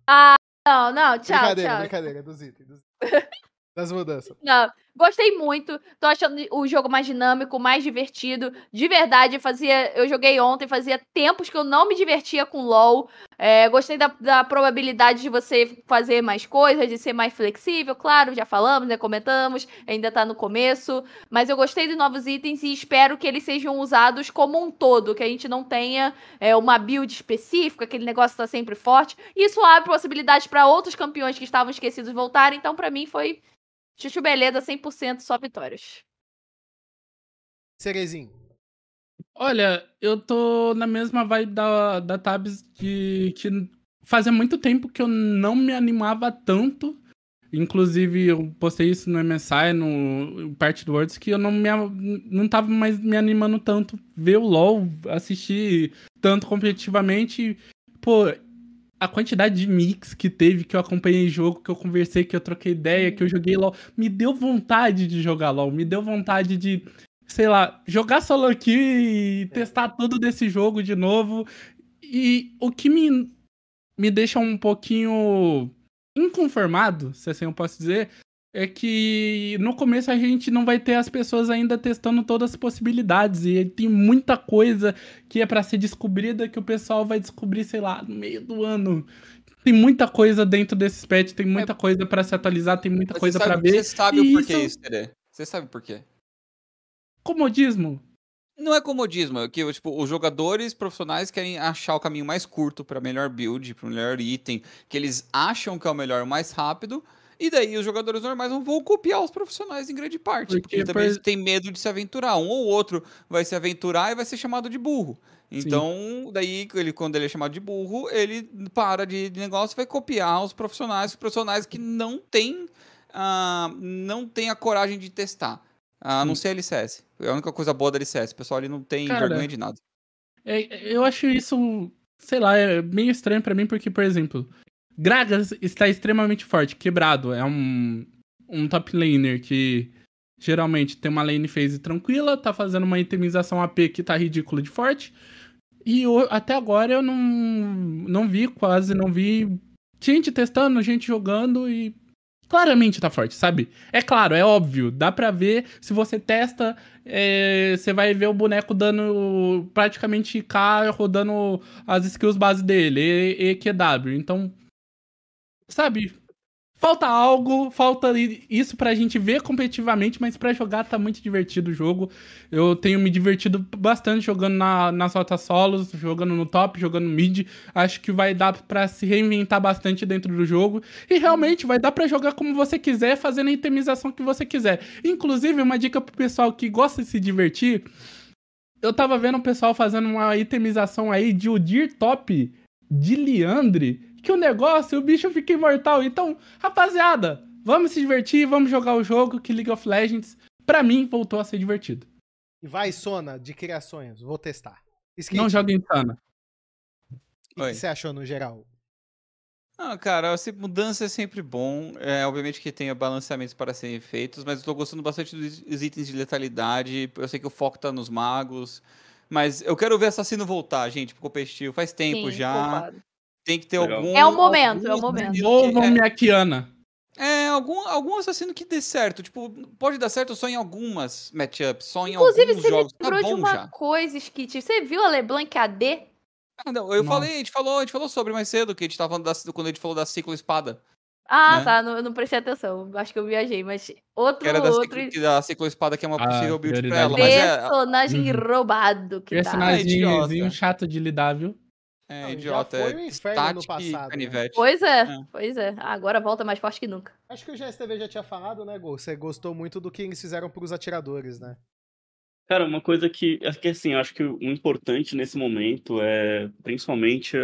Não, não, tchau, brincadeira, tchau. brincadeira, dos itens. dos- das mudanças. Não, gostei muito. Tô achando o jogo mais dinâmico, mais divertido. De verdade, fazia. Eu joguei ontem, fazia tempos que eu não me divertia com LOL. É, gostei da, da probabilidade de você fazer mais coisas, de ser mais flexível. Claro, já falamos, né? Comentamos, ainda tá no começo. Mas eu gostei dos novos itens e espero que eles sejam usados como um todo, que a gente não tenha é, uma build específica, aquele negócio tá sempre forte. Isso abre possibilidades para outros campeões que estavam esquecidos voltarem. Então, pra mim, foi Chuchu Beleza 100% só vitórias. Cerezinho. Olha, eu tô na mesma vibe da, da Tabs de que fazia muito tempo que eu não me animava tanto. Inclusive, eu postei isso no MSI, no parte do Words, que eu não, me, não tava mais me animando tanto ver o LoL, assistir tanto competitivamente. Pô, a quantidade de mix que teve, que eu acompanhei jogo, que eu conversei, que eu troquei ideia, que eu joguei LoL, me deu vontade de jogar LoL, me deu vontade de, sei lá, jogar solo aqui e testar tudo desse jogo de novo. E o que me, me deixa um pouquinho inconformado, se assim eu posso dizer, é que no começo a gente não vai ter as pessoas ainda testando todas as possibilidades e tem muita coisa que é para ser descobrida que o pessoal vai descobrir, sei lá, no meio do ano. Tem muita coisa dentro desses patch, tem muita é... coisa para se atualizar, tem muita Mas coisa para ver. Você sabe o porquê isso, Tere? Você sabe por quê? Comodismo. Não é comodismo, é que tipo, os jogadores profissionais querem achar o caminho mais curto para melhor build, para melhor item, que eles acham que é o melhor, o mais rápido, e daí os jogadores normais não vão copiar os profissionais em grande parte, porque, porque também eles têm medo de se aventurar. Um ou outro vai se aventurar e vai ser chamado de burro. Então, Sim. daí, ele, quando ele é chamado de burro, ele para de, negócio e vai copiar os profissionais, os profissionais que não têm, uh, não têm a coragem de testar. A não ser a LCS. É a única coisa boa da LCS. O pessoal ali não tem Cara, vergonha de nada. É, eu acho isso, sei lá, é meio estranho para mim, porque, por exemplo, Gragas está extremamente forte, quebrado. É um, um top laner que geralmente tem uma lane phase tranquila, tá fazendo uma itemização AP que tá ridícula de forte. E eu, até agora eu não, não vi, quase não vi gente testando, gente jogando e claramente tá forte, sabe? É claro, é óbvio, dá pra ver. Se você testa, é, você vai ver o boneco dando praticamente K, rodando as skills base dele, E, EQW. Então, sabe? Falta algo, falta isso pra gente ver competitivamente, mas pra jogar tá muito divertido o jogo. Eu tenho me divertido bastante jogando na, nas rotas solos, jogando no top, jogando no mid. Acho que vai dar pra se reinventar bastante dentro do jogo. E realmente vai dar pra jogar como você quiser, fazendo a itemização que você quiser. Inclusive, uma dica pro pessoal que gosta de se divertir. Eu tava vendo o pessoal fazendo uma itemização aí de Udir top de Liandre que o negócio, o bicho fica imortal. Então, rapaziada, vamos se divertir, vamos jogar o jogo que League of Legends, pra mim, voltou a ser divertido. E vai, Sona, de criações, vou testar. Skate, Não joga Insana. O que você achou no geral? Ah, cara, assim, mudança é sempre bom. É, obviamente que tem balanceamentos para serem feitos, mas eu tô gostando bastante dos itens de letalidade. Eu sei que o foco tá nos magos. Mas eu quero ver assassino voltar, gente, pro competitivo. Faz tempo Sim, já. Tem que ter Legal. algum. É o momento, é o momento. Novo é, Kiana. É, algum, algum assassino que dê certo. Tipo, pode dar certo só em algumas matchups, só em Inclusive, alguns jogos. Inclusive, você lembrou tá de uma já. coisa, Skit. Você viu a LeBlanc AD? Ah, não, eu Nossa. falei, a gente falou, a gente falou sobre mais cedo, que a gente tava falando da, quando a gente falou da ciclo espada. Ah, né? tá, não, eu não prestei atenção. Acho que eu viajei, mas outro. Que era da, outro... ciclo, da ciclo espada que é uma ah, possível ah, build pra ela. Mas é... Personagem é... roubado. Que Personagem é chato de lidar, viu? É, não, idiota. Já foi um inferno no passado. Né? Pois é, é, pois é. Agora volta mais forte que nunca. Acho que o GSTV já tinha falado, né, Gol? Você gostou muito do que eles fizeram pros atiradores, né? Cara, uma coisa que, é que assim, acho que o importante nesse momento é, principalmente,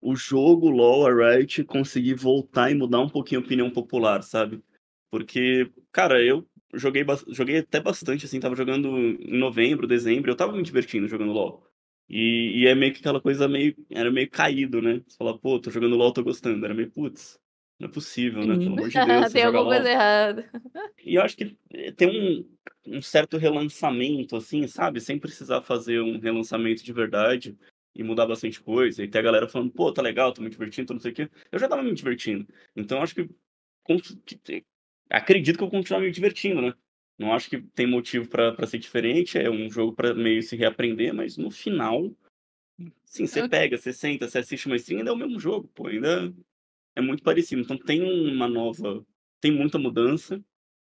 o jogo LoL, a Riot, conseguir voltar e mudar um pouquinho a opinião popular, sabe? Porque, cara, eu joguei, joguei até bastante, assim, tava jogando em novembro, dezembro, eu tava me divertindo jogando LoL. E, e, é meio que aquela coisa meio. Era meio caído, né? Você fala, pô, tô jogando LOL, tô gostando. Era meio, putz, não é possível, né? Pelo amor de Deus. tem alguma coisa errada. E eu acho que tem um, um certo relançamento, assim, sabe? Sem precisar fazer um relançamento de verdade e mudar bastante coisa. E ter a galera falando, pô, tá legal, tô me divertindo, tô não sei o quê. Eu já tava me divertindo. Então acho que. Acredito que eu vou continuar me divertindo, né? Não acho que tem motivo para ser diferente. É um jogo para meio se reaprender, mas no final, sim, você pega, você senta, você assiste uma stream, ainda é o mesmo jogo, pô, ainda é muito parecido. Então tem uma nova, tem muita mudança,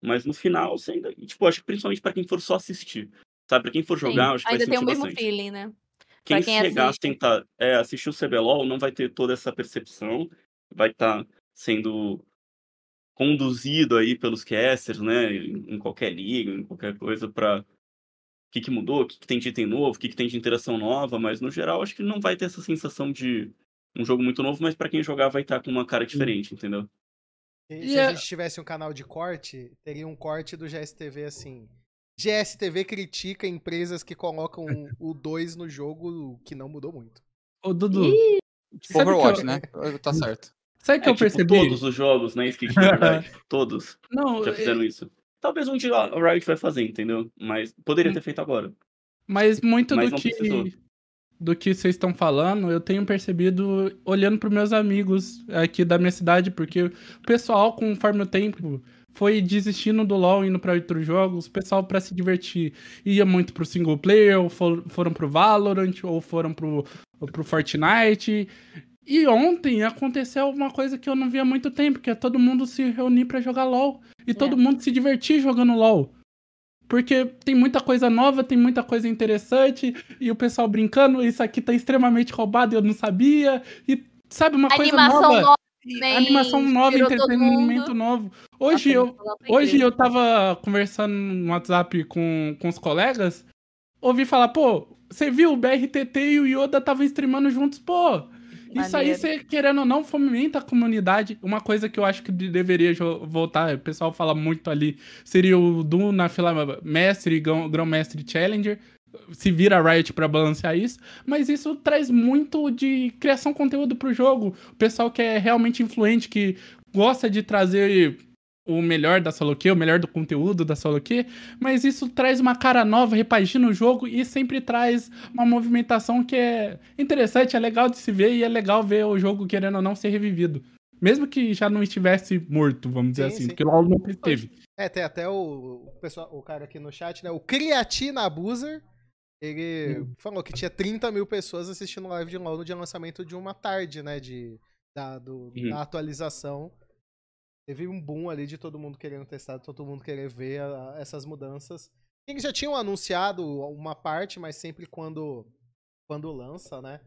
mas no final você ainda, tipo, acho que principalmente para quem for só assistir, sabe? Para quem for jogar, sim, acho que ainda vai tem o mesmo bastante. feeling, né? Quem, quem chegar assiste. tentar é, assistir o CBLOL não vai ter toda essa percepção, vai estar tá sendo conduzido aí pelos casters, né, em qualquer liga, em qualquer coisa, para que, que mudou, o que, que tem de item novo, o que, que tem de interação nova, mas no geral acho que não vai ter essa sensação de um jogo muito novo, mas pra quem jogar vai estar com uma cara diferente, entendeu? Se, E se a gente tivesse um canal de corte, teria um corte do GSTV assim. GSTV critica empresas que colocam o 2 no jogo, que não mudou muito. Ô, Dudu, Ih, Tipo Overwatch, eu- né? Tá certo. sabe o que É, eu tipo, percebi? todos os jogos, né, Skate, na verdade. todos Não, já é- fizeram isso. Talvez um dia a Riot vai fazer, entendeu? Mas poderia ter feito agora. Mas muito Mas do que precisou. do que vocês estão falando, eu tenho percebido olhando para meus amigos aqui da minha cidade, porque o pessoal, conforme o tempo, foi desistindo do LoL, indo para outros jogos, o pessoal para se divertir ia muito pro single player, ou for, foram pro Valorant, ou foram pro, pro Fortnite. E ontem aconteceu uma coisa que eu não via há muito tempo, que é todo mundo se reunir para jogar LoL. E todo mundo se divertir jogando LoL. Porque tem muita coisa nova, tem muita coisa interessante, e o pessoal brincando, isso aqui tá extremamente roubado, eu não sabia. E sabe, uma coisa animação nova. Também animação nova, entretenimento novo. Hoje eu, Hoje eu tava conversando no WhatsApp com, com os colegas, ouvi falar, pô, você viu o BRTT e o Yoda estavam streamando juntos, pô. Isso aí, Maneiro. você, querendo ou não, fomenta a comunidade. Uma coisa que eu acho que de- deveria voltar, o pessoal fala muito ali, seria o Doom na fila Mestre Grão- Grão-Mestre Challenger. Se vira a Riot pra balancear isso. Mas isso traz muito de criação de conteúdo pro jogo. O pessoal que é realmente influente, que gosta de trazer o melhor da solo queue, o melhor do conteúdo da solo queue, mas isso traz uma cara nova, repagina o jogo e sempre traz uma movimentação que é interessante, é legal de se ver e é legal ver o jogo querendo ou não ser revivido. Mesmo que já não estivesse morto, vamos dizer Sim, assim, sim. porque LoL nunca esteve. É, tem até o, o pessoal, o cara aqui no chat, né? O Creatina Abuser. Ele falou que tinha 30 mil pessoas assistindo live de LOL no dia lançamento de uma tarde, né? De, da, do- Uhum. da atualização. Teve um boom ali de todo mundo querendo testar, todo mundo querer ver a- essas mudanças. Eles já tinham anunciado uma parte, mas sempre quando, quando lança, né?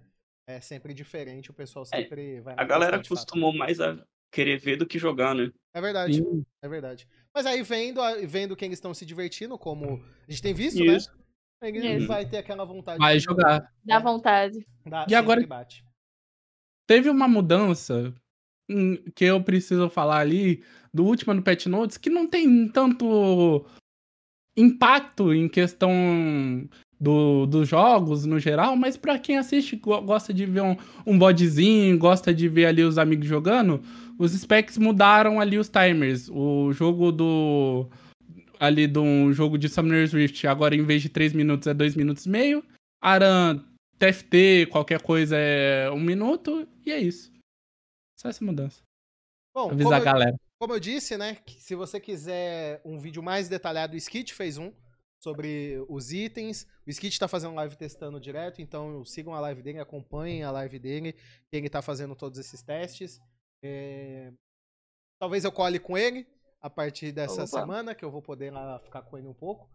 É sempre diferente, o pessoal sempre vai. A galera fato. acostumou mais a querer ver do que jogar, né? É verdade. Sim. É verdade. Mas aí vendo, vendo que eles estão se divertindo, como a gente tem visto, Isso. né? Ele Isso. vai ter aquela vontade Vai de jogar. Dá vontade. Dá, E agora- bate. Teve uma mudança hum, que eu preciso falar ali do último no Pet Notes que não tem tanto impacto em questão do, dos jogos no geral, mas pra quem assiste, go- gosta de ver um, um bodzinho, gosta de ver ali os amigos jogando, os specs mudaram ali os timers. O jogo do. Ali do jogo de Summoner's Rift, agora em vez de 3 minutos é 2 minutos e meio. Aran TFT, qualquer coisa é um minuto, e é isso. Só essa mudança. Bom, como Avisar a eu, galera. como eu disse, né? que se você quiser um vídeo mais detalhado, o Skit fez um sobre os itens. O Skit tá fazendo live testando direto, então sigam a live dele, acompanhem a live dele, que ele tá fazendo todos esses testes. É, Talvez eu cole com ele a partir dessa Opa. semana, que eu vou poder lá ficar com ele um pouco.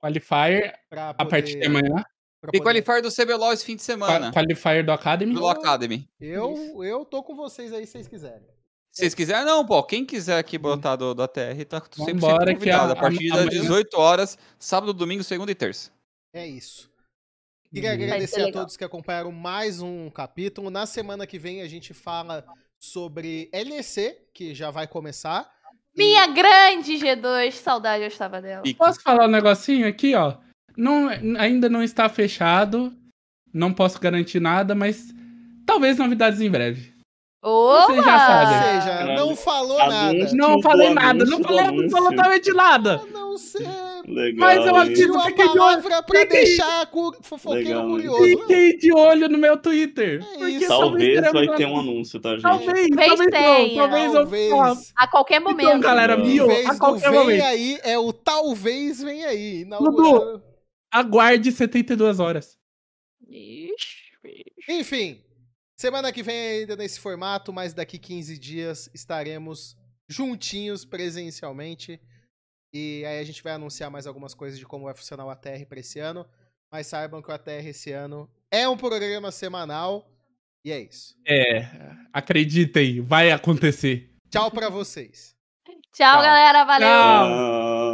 Qualifier Pra a poder, partir de amanhã. pra Tem poder- qualifier do CBLOL esse fim de semana. Qua- Qualifier do Academy. Do Academy. Eu, eu tô com vocês aí se vocês quiserem. Se vocês quiserem, não, pô. Quem quiser aqui botar do, do ATR, tá 100% Vambora, que convidado. a- A partir das amanhã- 18 horas, sábado, domingo, segunda e terça. É isso. Queria ser agradecer a legal. todos que acompanharam mais um capítulo. Na semana que vem a gente fala sobre LEC, que já vai começar. E- Minha grande G2, saudade eu estava dela. E Posso falar um negocinho aqui, ó? Não, ainda não está fechado. Não posso garantir nada, mas talvez novidades em breve. Opa! Vocês já Ou sabem. seja, Caralho. não falou Anúncio. nada. Não falei nada, anúncio não falei absolutamente nada. A não ser. Legal. Mas eu hein? acredito- Pediu a fiquei de olho. palavra pra Fiquei- deixar cu- fofoqueiro Legal, curioso. Fiquem de olho no meu Twitter. É talvez vai ter um anúncio, tá, gente? Talvez, Talvez talvez não. tenha. Talvez eu Talvez. falar. A qualquer momento. Então, galera, vez A qualquer vem momento. aí, é o talvez vem aí. Inaugurando. Aguarde 72 horas. Ixi, Enfim, semana que vem ainda nesse formato, mas daqui 15 dias estaremos juntinhos presencialmente. E aí a gente vai anunciar mais algumas coisas de como vai funcionar o ATR para esse ano. Mas saibam que o ATR esse ano é um programa semanal. E é isso. É, acreditem, vai acontecer. Tchau pra vocês. Tchau, Tchau. galera. Valeu. Tchau.